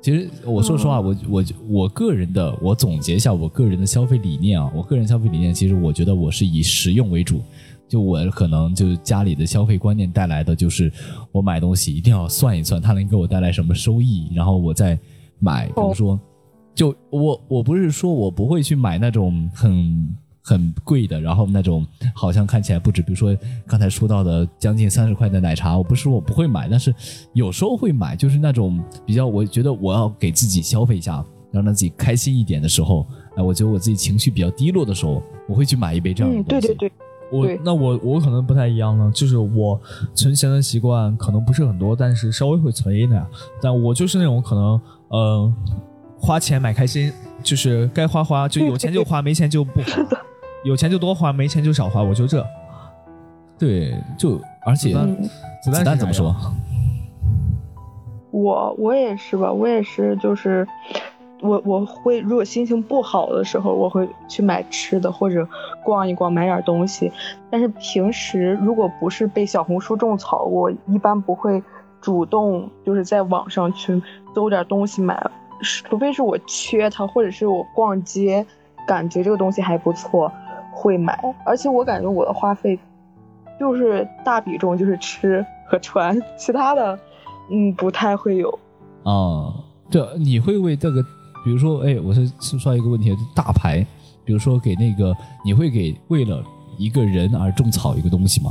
其实我说实话，我我我个人的，我总结一下我个人的消费理念啊，我个人消费理念，其实我觉得我是以实用为主。就我可能就家里的消费观念带来的，就是我买东西一定要算一算它能给我带来什么收益，然后我再买。比如说，就我我不是说我不会去买那种很很贵的，然后那种好像看起来不止，比如说刚才说到的将近三十块的奶茶，我不是说我不会买，但是有时候会买，就是那种比较我觉得我要给自己消费一下，让让自己开心一点的时候，哎，我觉得我自己情绪比较低落的时候，我会去买一杯这样的
嗯，
东西。
对对对，
我那我我可能不太一样了，就是我存钱的习惯可能不是很多，但是稍微会存一点。但我就是那种可能呃花钱买开心，就是该花花，就有钱就花，没钱就不花，有钱就多花，没钱就少花，我就这。
对，就而且
子
子
弹是
弹怎么说？
我我也是吧，我也是，就是我我会如果心情不好的时候，我会去买吃的或者逛一逛买点东西。但是平时如果不是被小红书种草，我一般不会主动就是在网上去搜点东西买，除非是我缺它，或者是我逛街感觉这个东西还不错会买。而且我感觉我的花费就是大比重就是吃和穿，其他的。嗯，不太会有
啊。这你会为这个，比如说，哎，我是是说一个问题，大牌，比如说给那个，你会给为了一个人而种草一个东西吗？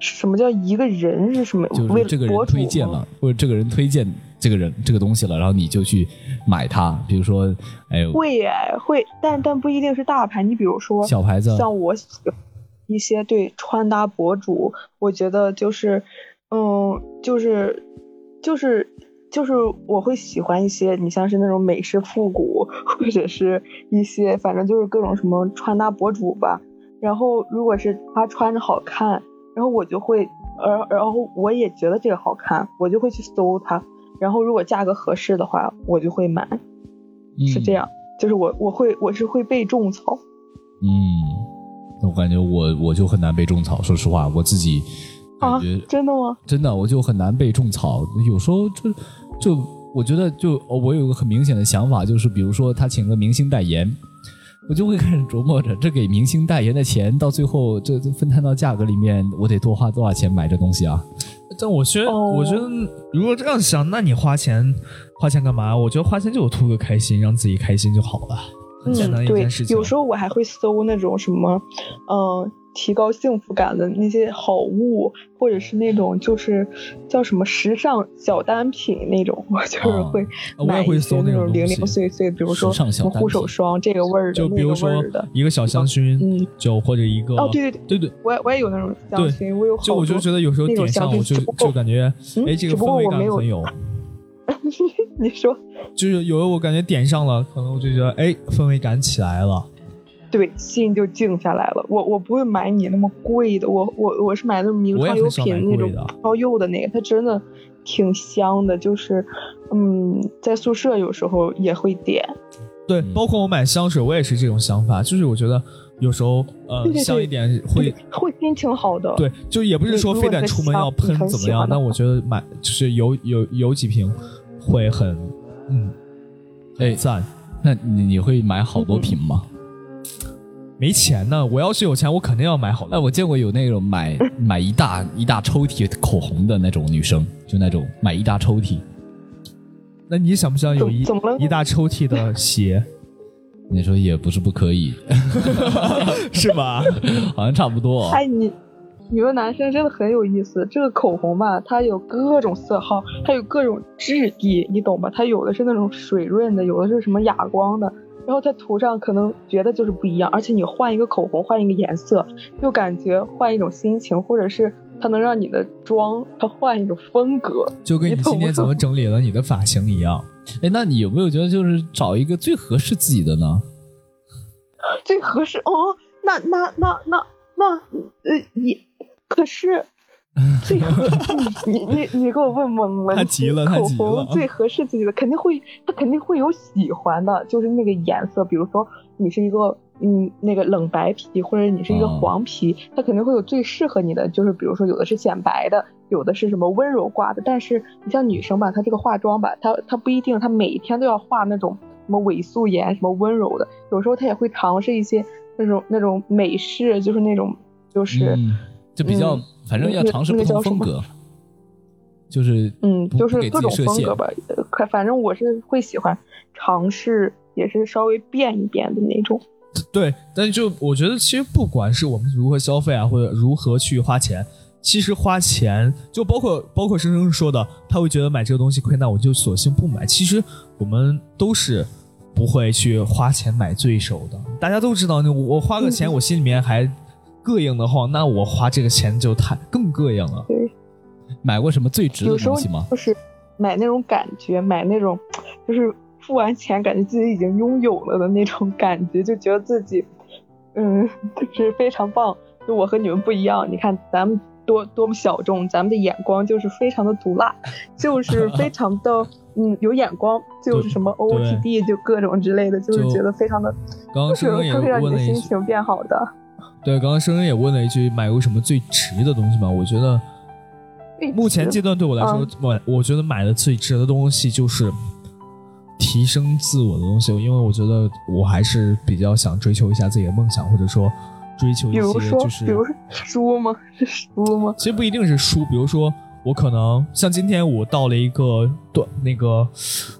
什么叫一个人是什么？
就是这个人推荐了，或者这个人推荐这个人这个东西了，然后你就去买它。比如说，哎，
会哎会，但但不一定是大牌。你比如说
小牌子，
像我一些对穿搭博主，我觉得就是。嗯，就是就是就是我会喜欢一些，你像是那种美式复古，或者是一些反正就是各种什么穿搭博主吧。然后如果是他穿着好看，然后我就会，呃，然后我也觉得这个好看，我就会去搜它。然后如果价格合适的话，我就会买。是这样，就是我我会我是会被种草。
嗯，我感觉我我就很难被种草，说实话，我自己。感觉
真的吗？
真的，我就很难被种草。有时候就就我觉得，就我有个很明显的想法，就是比如说他请个明星代言，我就会开始琢磨着，这给明星代言的钱，到最后这分摊到价格里面，我得多花多少钱买这东西啊？
但我觉得，我觉得如果这样想，那你花钱花钱干嘛？我觉得花钱就图个开心，让自己开心就好了，很简单一件事
情。有时候我还会搜那种什么，嗯。提高幸福感的那些好物，或者是那种就是叫什么时尚小单品那种，我就是会买一些那种零零碎碎，比如说护手霜这个味儿的，
就比如说一个小香薰，嗯，就或者一个
哦，对对
对对对，
我也我也有那种香薰，我有
就我就觉得有时候点上我就就感觉哎这个氛围感很有。
你说
就是有的我感觉点上了，可能我就觉得哎氛围感起来了。
对，心就静下来了。我我不会买你那么贵的，我我我是买那种名创优品那种超柚的那个，它真的挺香的。就是，嗯，在宿舍有时候也会点。
对，包括我买香水，我也是这种想法。就是我觉得有时候呃香一点会
会心情好的。
对，就也不是说非得出门要喷怎么样，但我觉得买就是有有有几瓶会很嗯哎赞。
那你你会买好多瓶吗？
没钱呢，我要是有钱，我肯定要买好。
哎，我见过有那种买 买一大一大抽屉口红的那种女生，就那种买一大抽屉。
那你想不想有一一大抽屉的鞋？
你说也不是不可以，
是吧？
好像差不多。
哎，你你们男生真的很有意思。这个口红吧，它有各种色号，它有各种质地，你懂吧？它有的是那种水润的，有的是什么哑光的。然后在涂上可能觉得就是不一样，而且你换一个口红，换一个颜色，又感觉换一种心情，或者是它能让你的妆它换一种风格，
就跟你今天怎么整理了你的发型一样。
哎，那你有没有觉得就是找一个最合适自己的呢？
最合适哦，那那那那那呃也可是。最 合你你你给我问懵了，
他急了。
口红最合适自己的，肯定会，他肯定会有喜欢的，就是那个颜色。比如说你是一个嗯那个冷白皮，或者你是一个黄皮，他肯定会有最适合你的。就是比如说有的是显白的，有的是什么温柔挂的。但是你像女生吧，她这个化妆吧，她她不一定她每一天都要画那种什么伪素颜，什么温柔的。有时候她也会尝试一些那种那种美式，就是那种就是
就比较。反正要尝试不同风格，就是
嗯，就是各种风
格
吧。可，反正我是会喜欢尝试，也是稍微变一变的那种。
对，但就我觉得，其实不管是我们如何消费啊，或者如何去花钱，其实花钱就包括包括生生说的，他会觉得买这个东西亏，那我就索性不买。其实我们都是不会去花钱买罪受的。大家都知道，那我花个钱，我心里面还。膈应的话，那我花这个钱就太更膈应了。
对，
买过什么最值的东西吗？
就是买那种感觉，买那种就是付完钱感觉自己已经拥有了的那种感觉，就觉得自己嗯 就是非常棒，就我和你们不一样，你看咱们多多么小众，咱们的眼光就是非常的毒辣，就是非常的嗯有眼光，就是什么 OOTD 就各种之类的，就是觉得非常的，
刚刚
就是它会让你的心情变好的。
对，刚刚生生也问了一句，买过什么最值的东西吗？我觉得目前阶段对我来说，我我觉得买的最值的东西就是提升自我的东西，因为我觉得我还是比较想追求一下自己的梦想，或者说追求一些就，是
比如说书吗？是书吗？
其实不一定是书，比如说我可能像今天我到了一个短那个，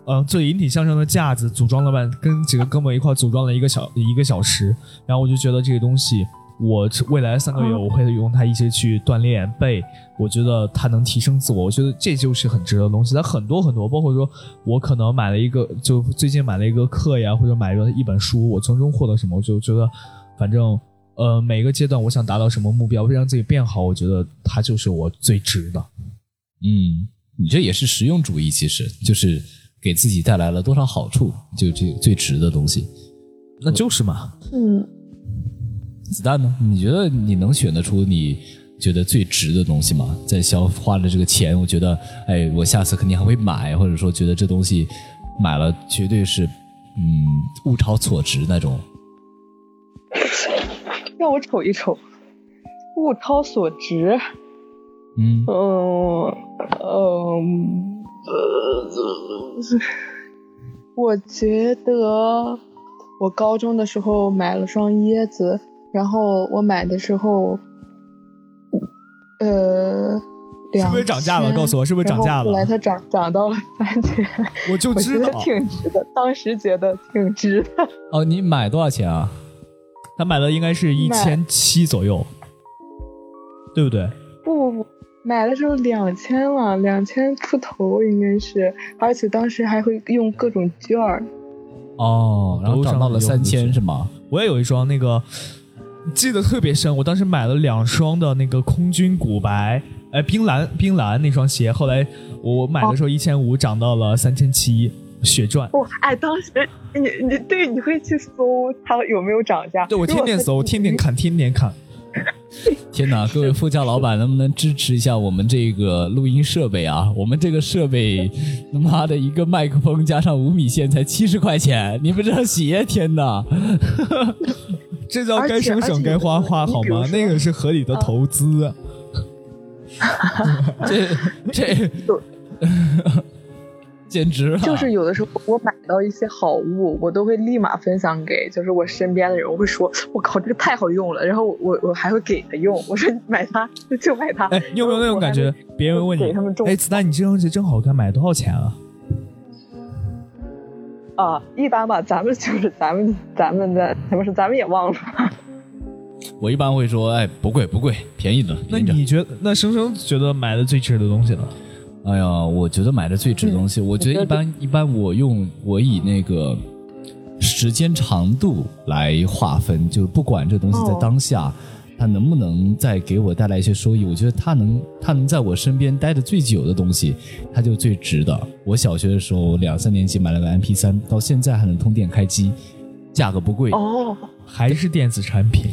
呃，做引体向上的架子，组装了半，跟几个哥们一块组装了一个小一个小时，然后我就觉得这个东西，我未来三个月
嗯
我会用它一直去锻炼背，我觉得它能提升自我，我觉得这就是很值得的东西。它很多很多，包括说我可能买了一个，就最近买了一个课呀，或者买了一本书，我从中获得什么，我就觉得反正。呃，每个阶段我想达到什么目标，让自己变好，我觉得它就是我最值的。
嗯，你这也是实用主义，其实就是给自己带来了多少好处，就这最值的东西。
那就是嘛，
嗯，
子弹呢？你觉得你能选得出你觉得最值的东西吗？在消花了这个钱，我觉得，哎，我下次肯定还会买，或者说觉得这东西买了绝对是，嗯，物超所值那种。
让我瞅一瞅，物超所值。
嗯
嗯嗯呃，我觉得我高中的时候买了双椰子，然后我买的时候，呃，
是不是涨价了？告诉我是不是涨价了
后来？它涨涨到了三千，
我就
觉得
知道，
挺值的，当时觉得挺值的。
哦，你买多少钱啊？
他买的应该是一千七左右，对不对？
不不不，买的时候两千了，两千出头应该是，而且当时还会用各种券儿。
哦，然后涨到了三千是吗？
我也有一双那个，记得特别深。我当时买了两双的那个空军古白，哎，冰蓝冰蓝那双鞋。后来我买的时候一千五，涨到了三千七，血赚。
哇，哎，当时你你对你会去搜它有没有涨价？
对，我天天搜，天天
看。
看，天天看。
天哪，各位副驾老板，能不能支持一下我们这个录音设备啊？我们这个设备，他妈的一个麦克风加上五米线才七十块钱，你们这鞋，天哪！
这叫该省省，该花花，好吗？那个是合理的投资。
这这 简直了！
就是有的时候我买到一些好物，我都会立马分享给就是我身边的人，我会说，我靠，这个太好用了，然后我我还会给他用，我说买它就买它。
哎，你有没有那种感觉？别人问你
给他们，种
哎，子弹，你这双鞋真好看，买多少钱啊？
啊，一般吧，咱们就是咱们咱们的，怎么说，咱们也忘了。
我一般会说，哎，不贵不贵，便宜的。
那你觉得，那生生觉得买的最值的东西呢？
哎呀，我觉得买的最值的东西，我觉得一般一般我用我以那个时间长度来划分，就是不管这东西在
哦
当下。它能不能再给我带来一些收益？我觉得它能，它能在我身边待的最久的东西，它就最值的。我小学的时候，两三年级买了个 MP 三，到现在还能通电开机，价格不贵。
哦，
还是电子产品？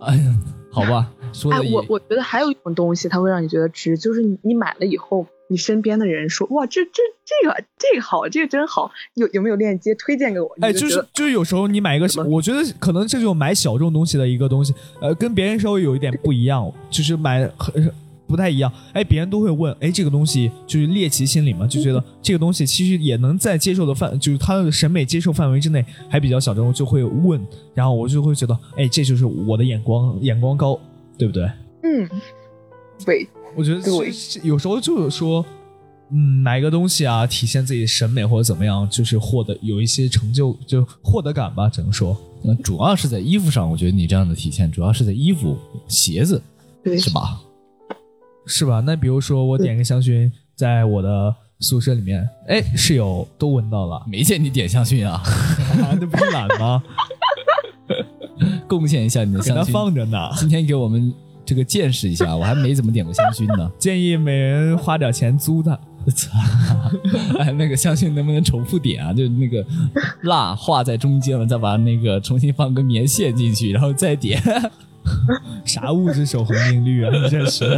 哎呀，好吧，说
哎
的，哎
我我觉得还有一种东西，它会让你觉得值，就是你你买了以后，你身边的人说，哇，这这这个这个好，这个真好，有有没有链接推荐给我？
哎，就是就是有时候你买一个小，我觉得可能这就买小众东西的一个东西，呃，跟别人稍微有一点不一样，就是买很不太一样。哎，别人都会问，哎，这个东西就是猎奇心理嘛，就觉得这个东西其实也能在接受的范，就是他的审美接受范围之内，还比较小众，就会问，然后我就会觉得，哎，这就是我的眼光，眼光高，对不对？
嗯，对，
我觉得
对
有时候就是说，嗯，买个东西啊，体现自己的审美或者怎么样，就是获得有一些成就，就获得感吧，只能说。
呃主要是在衣服上，我觉得你这样的体现主要是在衣服、鞋子，
对
是吧？
是吧？那比如说我点个香薰，在我的宿舍里面，哎，室友都闻到了，
没见你点香薰啊，
啊，那不是懒吗？
贡献一下你的
给它
香薰。
放着呢。
今天给我们这个见识一下，我还没怎么点过香薰呢。
建议每人花点钱租的。
操！哎，那个香薰能不能重复点啊？就那个蜡画在中间了，再把那个重新放根棉线进去，然后再点。
啥物质守恒定律啊？这是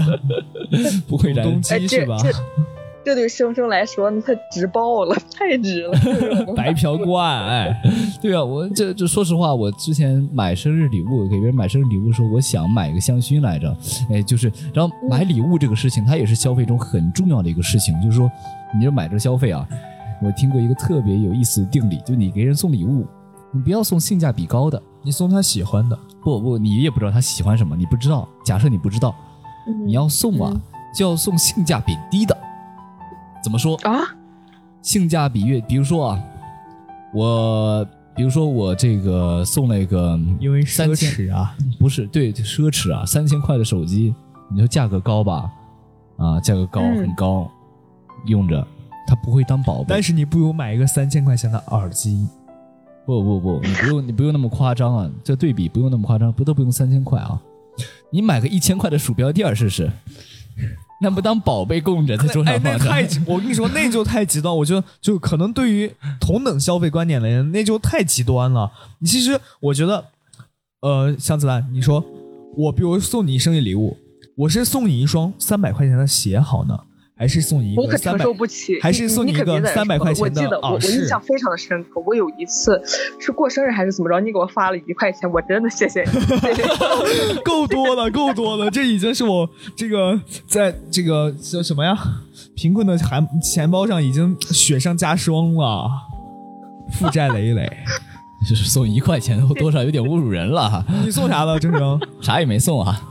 不会燃
动
哎，这
机是吧？
这这对生生来说，那他值爆了，太值了。
白嫖 惯，哎，
对啊，我这这说实话，我之前买生日礼物给别人买生日礼物的时候，我想买个香薰来着，哎，就是然后买礼物这个事情，它也是消费中很重要的一个事情，就是说你就买这个消费啊，我听过一个特别有意思的定理，就你给人送礼物，你不要送性价比高的，
你送他喜欢的，
不不，你也不知道他喜欢什么，你不知道，假设你不知道，你要送啊，就要送性价比低的。怎么说？
啊，
性价比越，比如说啊，我比如说我这个送了一个，
因为奢侈啊。
不是对奢侈啊，三千块的手机，你说价格高吧？啊，价格高
嗯
很高，用着它不会当宝贝
但。是你不如买一个三千块钱的耳机，
不不不，你不用你不用那么夸张啊，这对比不用那么夸张，不都不用三千块啊？你买个一千块的鼠标垫儿试试，那不当宝贝供着在桌
哎
上，放着？
那太极，我跟你说，那就太极端。我觉得，就可能对于同等消费观点的人，那就太极端了。你其实，我觉得，呃，香子兰，你说我比如送你生日礼物，我是送你一双三百块钱的鞋好呢，还是送你一
我可承
个三百？
受不起。
还是送你一个
你可别在这
300块钱的
我记得我我印象非常的深刻。我有一次是过生日还是怎么着，你给我发了一块钱，我真的谢谢你。谢谢
够多了，够多了，这已经是我这个在这个叫什么呀？贫困的钱钱包上已经雪上加霜了，负债累累。
就是送一块钱，多少有点侮辱人了哈。
你送啥了，铮铮？
啥也没送啊。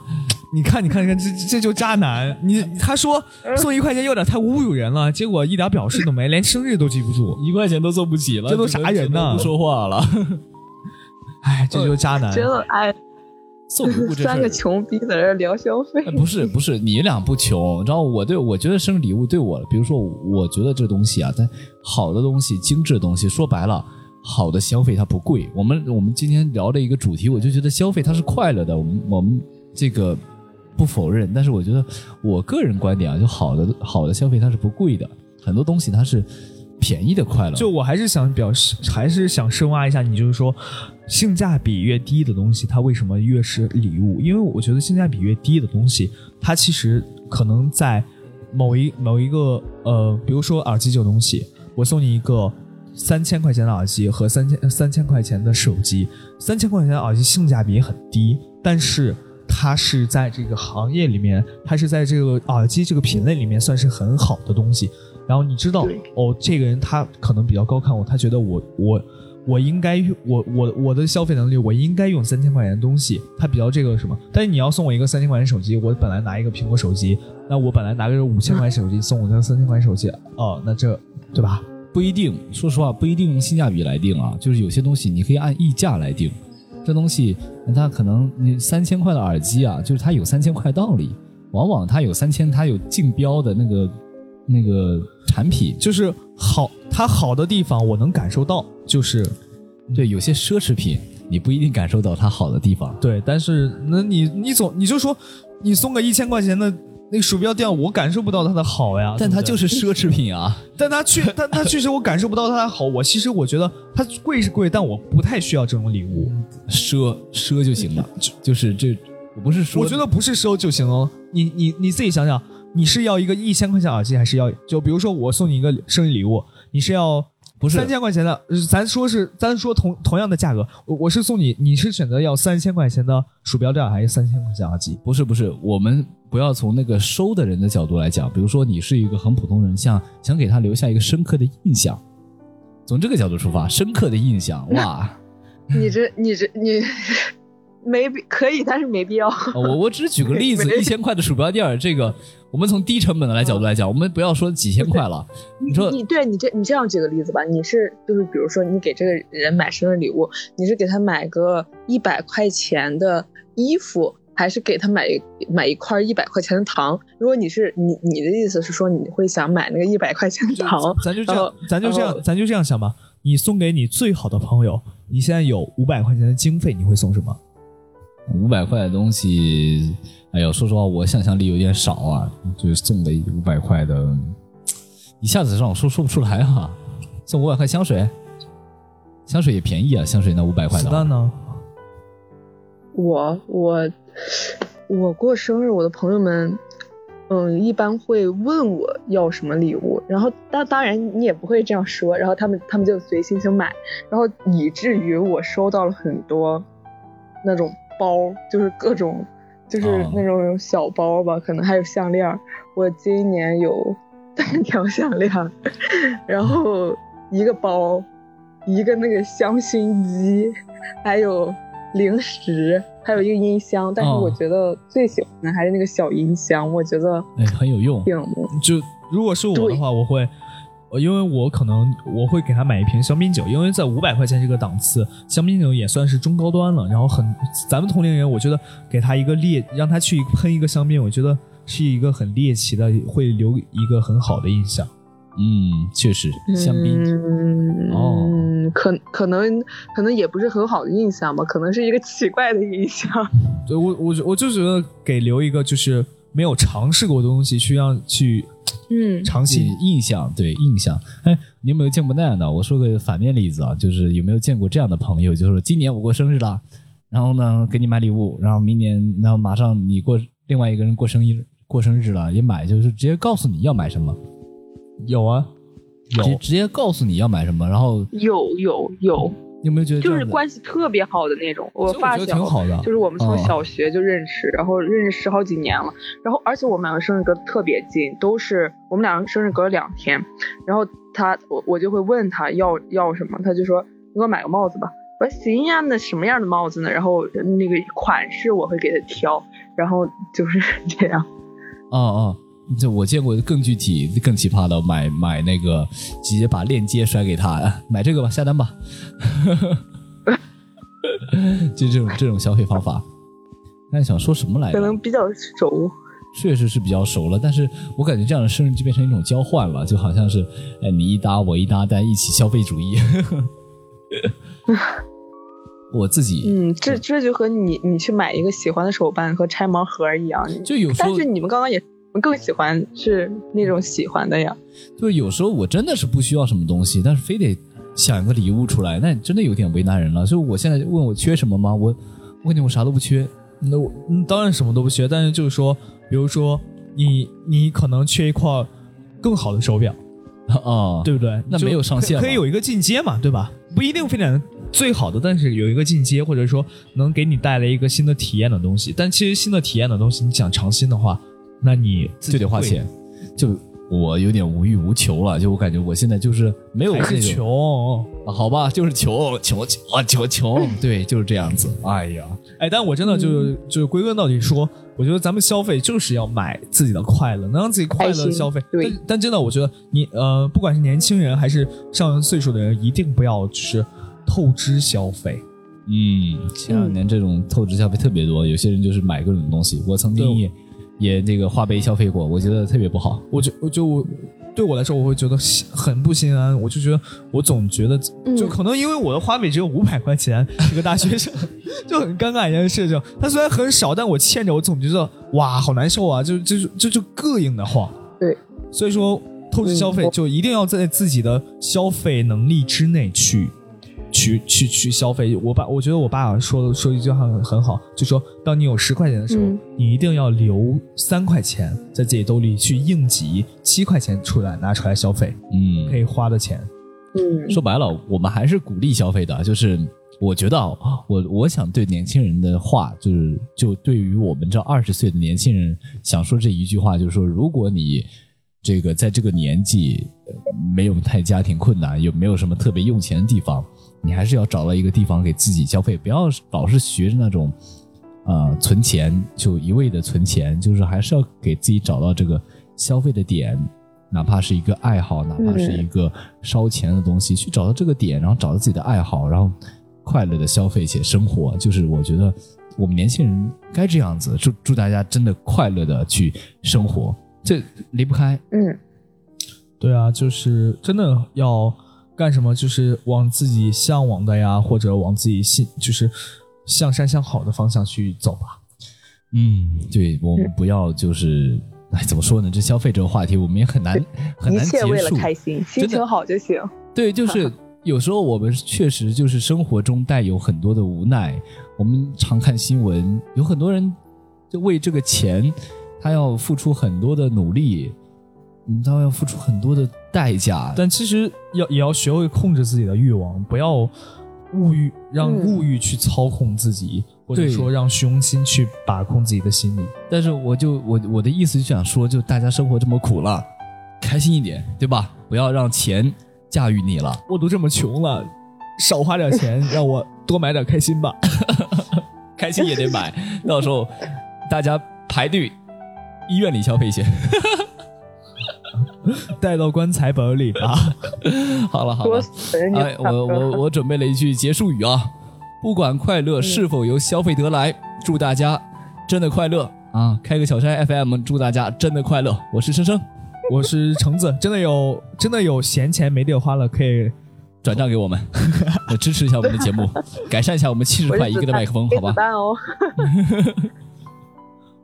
你看，你看，你看，这这就渣男。你他说送一块钱有点太侮辱人了，结果一点表示都没，连生日都记不住。
一块钱都送不起了，
这都啥人呢
不说话了。
哎，这就是渣男。
真的哎，
送礼物这事
三个，穷逼在这聊消费
哎。不是不是，你俩不穷。然后我对我觉得生日礼物对我，比如说我觉得这东西啊，它好的东西、精致的东西，说白了，好的消费它不贵。我们我们今天聊的一个主题，我就觉得消费它是快乐的。我们我们这个不否认，但是我觉得我个人观点啊，就好的好的消费它是不贵的，很多东西它是便宜的快乐。
就我还是想表示，还是想深挖一下，你就是说，性价比越低的东西，它为什么越是礼物？因为我觉得性价比越低的东西，它其实可能在某一某一个呃，比如说耳机这种东西，我送你一个三千块钱的耳机和三千三千块钱的手机，三千块钱的耳机性价比很低，但是。它是在这个行业里面，它是在这个耳机这个品类里面算是很好的东西。然后你知道哦，这个人他可能比较高看我，他觉得我我我应该用我我我的消费能力，我应该用三千块钱的东西，他比较这个什么？但是你要送我一个三千块钱手机，我本来拿一个苹果手机，那我本来拿个 五千块钱手机，送我个三千块钱手机，哦，那这对吧？
不一定，说实话不一定用性价比来定啊，就是有些东西你可以按溢价来定。这东西它可能你三千块的耳机啊，就是它有三千块道理，往往它有三千，它有竞标的那个那个产品，
就是好，它好的地方我能感受到，就是
对，有些奢侈品你不一定感受到它好的地方。
对，但是那你你总你就说你送个一千块钱的那个鼠标垫，我感受不到它的好呀，
但它就是奢侈品啊，
但它确，但它确实我感受不到它的好。我其实我觉得它贵是贵，但我不太需要这种礼物。
奢奢就行了，就就是这，我不是说，
我觉得不是奢就行哦。你你你自己想想，你是要一个一千块钱耳机，还是要就比如说我送你一个生日礼物，你是要
不是
三千块钱的？呃咱说是咱说同同样的价格，我我是送你，你是选择要三千块钱的鼠标垫，还是三千块钱耳机？
不是不是，我们不要从那个收的人的角度来讲，比如说你是一个很普通人，像想给他留下一个深刻的印象，从这个角度出发，深刻的印象，哇，
你这你这你没必可以，但是没必要。
呃我我只是举个例子，
没
一千块的鼠标垫儿，这个我们从低成本的来角度来讲，我们不要说几千块了，你说
你对你这你这样举个例子吧，你是就是比如说你给这个人买生日礼物，你是给他买个一百块钱的衣服，还是给他买买一块一百块钱的糖？如果你是你你的意思是说你会想买那个一百块钱的糖，
咱就这样，咱就这，样咱就这样想吧。你送给你最好的朋友，你现在有五百块钱的经费，你会送什么？
五百块的东西，哎呦，说实话，我想象力有点少啊，就是送了五百块的，一下子让我说说不出来啊。送五百块香水，香水也便宜啊，香水那五百块的，
子弹呢？
我我我过生日，我的朋友们，嗯，一般会问我要什么礼物，然后当当然你也不会这样说，然后他们他们就随心情买，然后以至于我收到了很多那种包，就是各种就是
哦
那种小包吧，可能还有项链。我今年有三条项链，然后一个包，一个那个香薰机，还有零食，还有一个音箱。但是
哦
我觉得最喜欢的还是那个小音箱，我觉得
哎，很有用。
挺
就如果是我的话，我会，呃因为我可能我会给他买一瓶香槟酒，因为在五百块钱这个档次，香槟酒也算是中高端了。然后很，咱们同龄人，我觉得给他一个猎，让他去喷一个香槟，我觉得是一个很猎奇的，会留一个很好的印象。
嗯，确实，香槟。
嗯，
哦
可可能可能也不是很好的印象吧，可能是一个奇怪的印象。
对我我我就觉得给留一个就是没有尝试过的东西，去让去
嗯
尝新。
印象对印象，哎，你有没有见过那样的？我说个反面例子啊，就是有没有见过这样的朋友，就是说今年我过生日了，然后呢给你买礼物，然后明年，然后马上你过另外一个人过生日过生日了也买，就是直接告诉你要买什么，
有啊，有
直直接告诉你要买什么，然后
有有有，
你有没有觉得
就是关系特别好的那种。我发小
挺好的
就是我们从
哦
小学就认识，然后认识十好几年了。然后而且我们两个生日隔得特别近，都是我们两个生日隔了两天。然后他我我就会问他要要什么，他就说你给我买个帽子吧。我说行呀，那什么样的帽子呢？然后那个款式我会给他挑，然后就是这样。
哦哦，这我见过更具体、更奇葩的，买买那个直接把链接甩给他，啊买这个吧，下单吧，就这种这种消费方法。那想说什么来着？
可能比较熟。
确实是比较熟了，但是我感觉这样的生日就变成一种交换了，就好像是，哎，你一搭我一搭，大家一起消费主义。我自己
嗯，这这就和你你去买一个喜欢的手办和拆盲盒一样。
就有时候
但是你们刚刚也更喜欢是那种喜欢的呀。
就是有时候我真的是不需要什么东西，但是非得想一个礼物出来，那真的有点为难人了。就我现在问我缺什么吗？我我感觉我啥都不缺。
那我嗯，当然什么都不缺，但是就是说，比如说你你可能缺一块更好的手表，
啊，
对不对？
那没有上限
可以可以有一个进阶嘛，对吧？不一定非得最好的，但是有一个进阶，或者说能给你带来一个新的体验的东西。但其实新的体验的东西，你想尝新的话，那你
就得花钱。就我有点无欲无求了，就我感觉我现在就是没有
还是穷。
啊好吧，就是穷穷穷啊穷穷，对，就是这样子。哎呀，
哎，但我真的就、就是归根到底说，我觉得咱们消费就是要买自己的快乐，能让自己快乐消费。
对
但但真的，我觉得你呃，不管是年轻人还是上了岁数的人，一定不要就是透支消费。
嗯，前两年这种透支消费特别多，有些人就是买各种东西。我曾经
对
也也那个花呗消费过，我觉得特别不好。
我就我就我对我来说，我会觉得心很不心安。我就觉得我总觉得，
嗯
就可能因为我的花呗只有五百块钱，一个大学生 就很尴尬一件事情。它虽然很少，但我欠着，我总觉得哇，好难受啊，就就就就就膈应的慌。
对，
所以说透支消费就一定要在自己的消费能力之内去。去去去消费，我爸我觉得我爸说说一句话很很好，就说当你有十块钱的时候，
嗯
你一定要留三块钱在自己兜里去应急七块钱出来拿出来消费，
嗯
可，以花的钱。
嗯，
说白了，我们还是鼓励消费的。就是我觉得啊，我我想对年轻人的话，就是就对于我们这二十岁的年轻人，想说这一句话，就是说，如果你这个在这个年纪呃没有太家庭困难，也没有什么特别用钱的地方，你还是要找到一个地方给自己消费，不要老是学着那种。呃，存钱就一味的存钱，就是还是要给自己找到这个消费的点，哪怕是一个爱好，哪怕是一个烧钱的东西，去找到这个点，然后找到自己的爱好，然后快乐的消费且生活。就是我觉得我们年轻人该这样子，祝祝大家真的快乐的去生活，这离不开。
嗯，
对啊，就是真的要干什么，就是往自己向往的呀，或者往自己心就是向善向好的方向去走吧。
嗯，对我们不要就是。哎，怎么说呢？这消费这个话题，我们也很难很难结
一切为了
束。
开心，心情好就行。
对，就是有时候我们确实就是生活中带有很多的无奈。我们常看新闻，有很多人就为这个钱，他要付出很多的努力，嗯，他要付出很多的代价。
但其实要也要学会控制自己的欲望，不要物欲让
嗯
物欲去操控自己，或者说让虚荣心去把控自己的心理。
但是我就我我的意思就想说，就大家生活这么苦了，开心一点，对吧？不要让钱驾驭你了。
我都这么穷了，少花点钱，让我多买点开心吧。
开心也得买，到时候大家排队医院里消费去。
带到棺材本里啊。
好 了好了，哎，我我我准备了一句结束语啊，不管快乐是否由消费得来，祝大家真的快乐啊！开个小差 FM，祝大家真的快乐。我是生生，
我是橙子，真的有真的有闲钱没地儿花了，可以
转账给我们，支持一下我们的节目，改善一下我们七十块一个的麦克风，好吧
哦。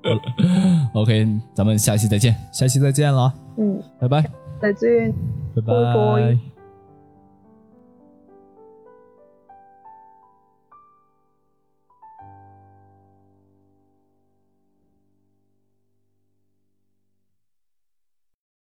OK，咱们下期再见，
下期再见了，
嗯，
拜拜。
再见。
拜
拜拜
拜。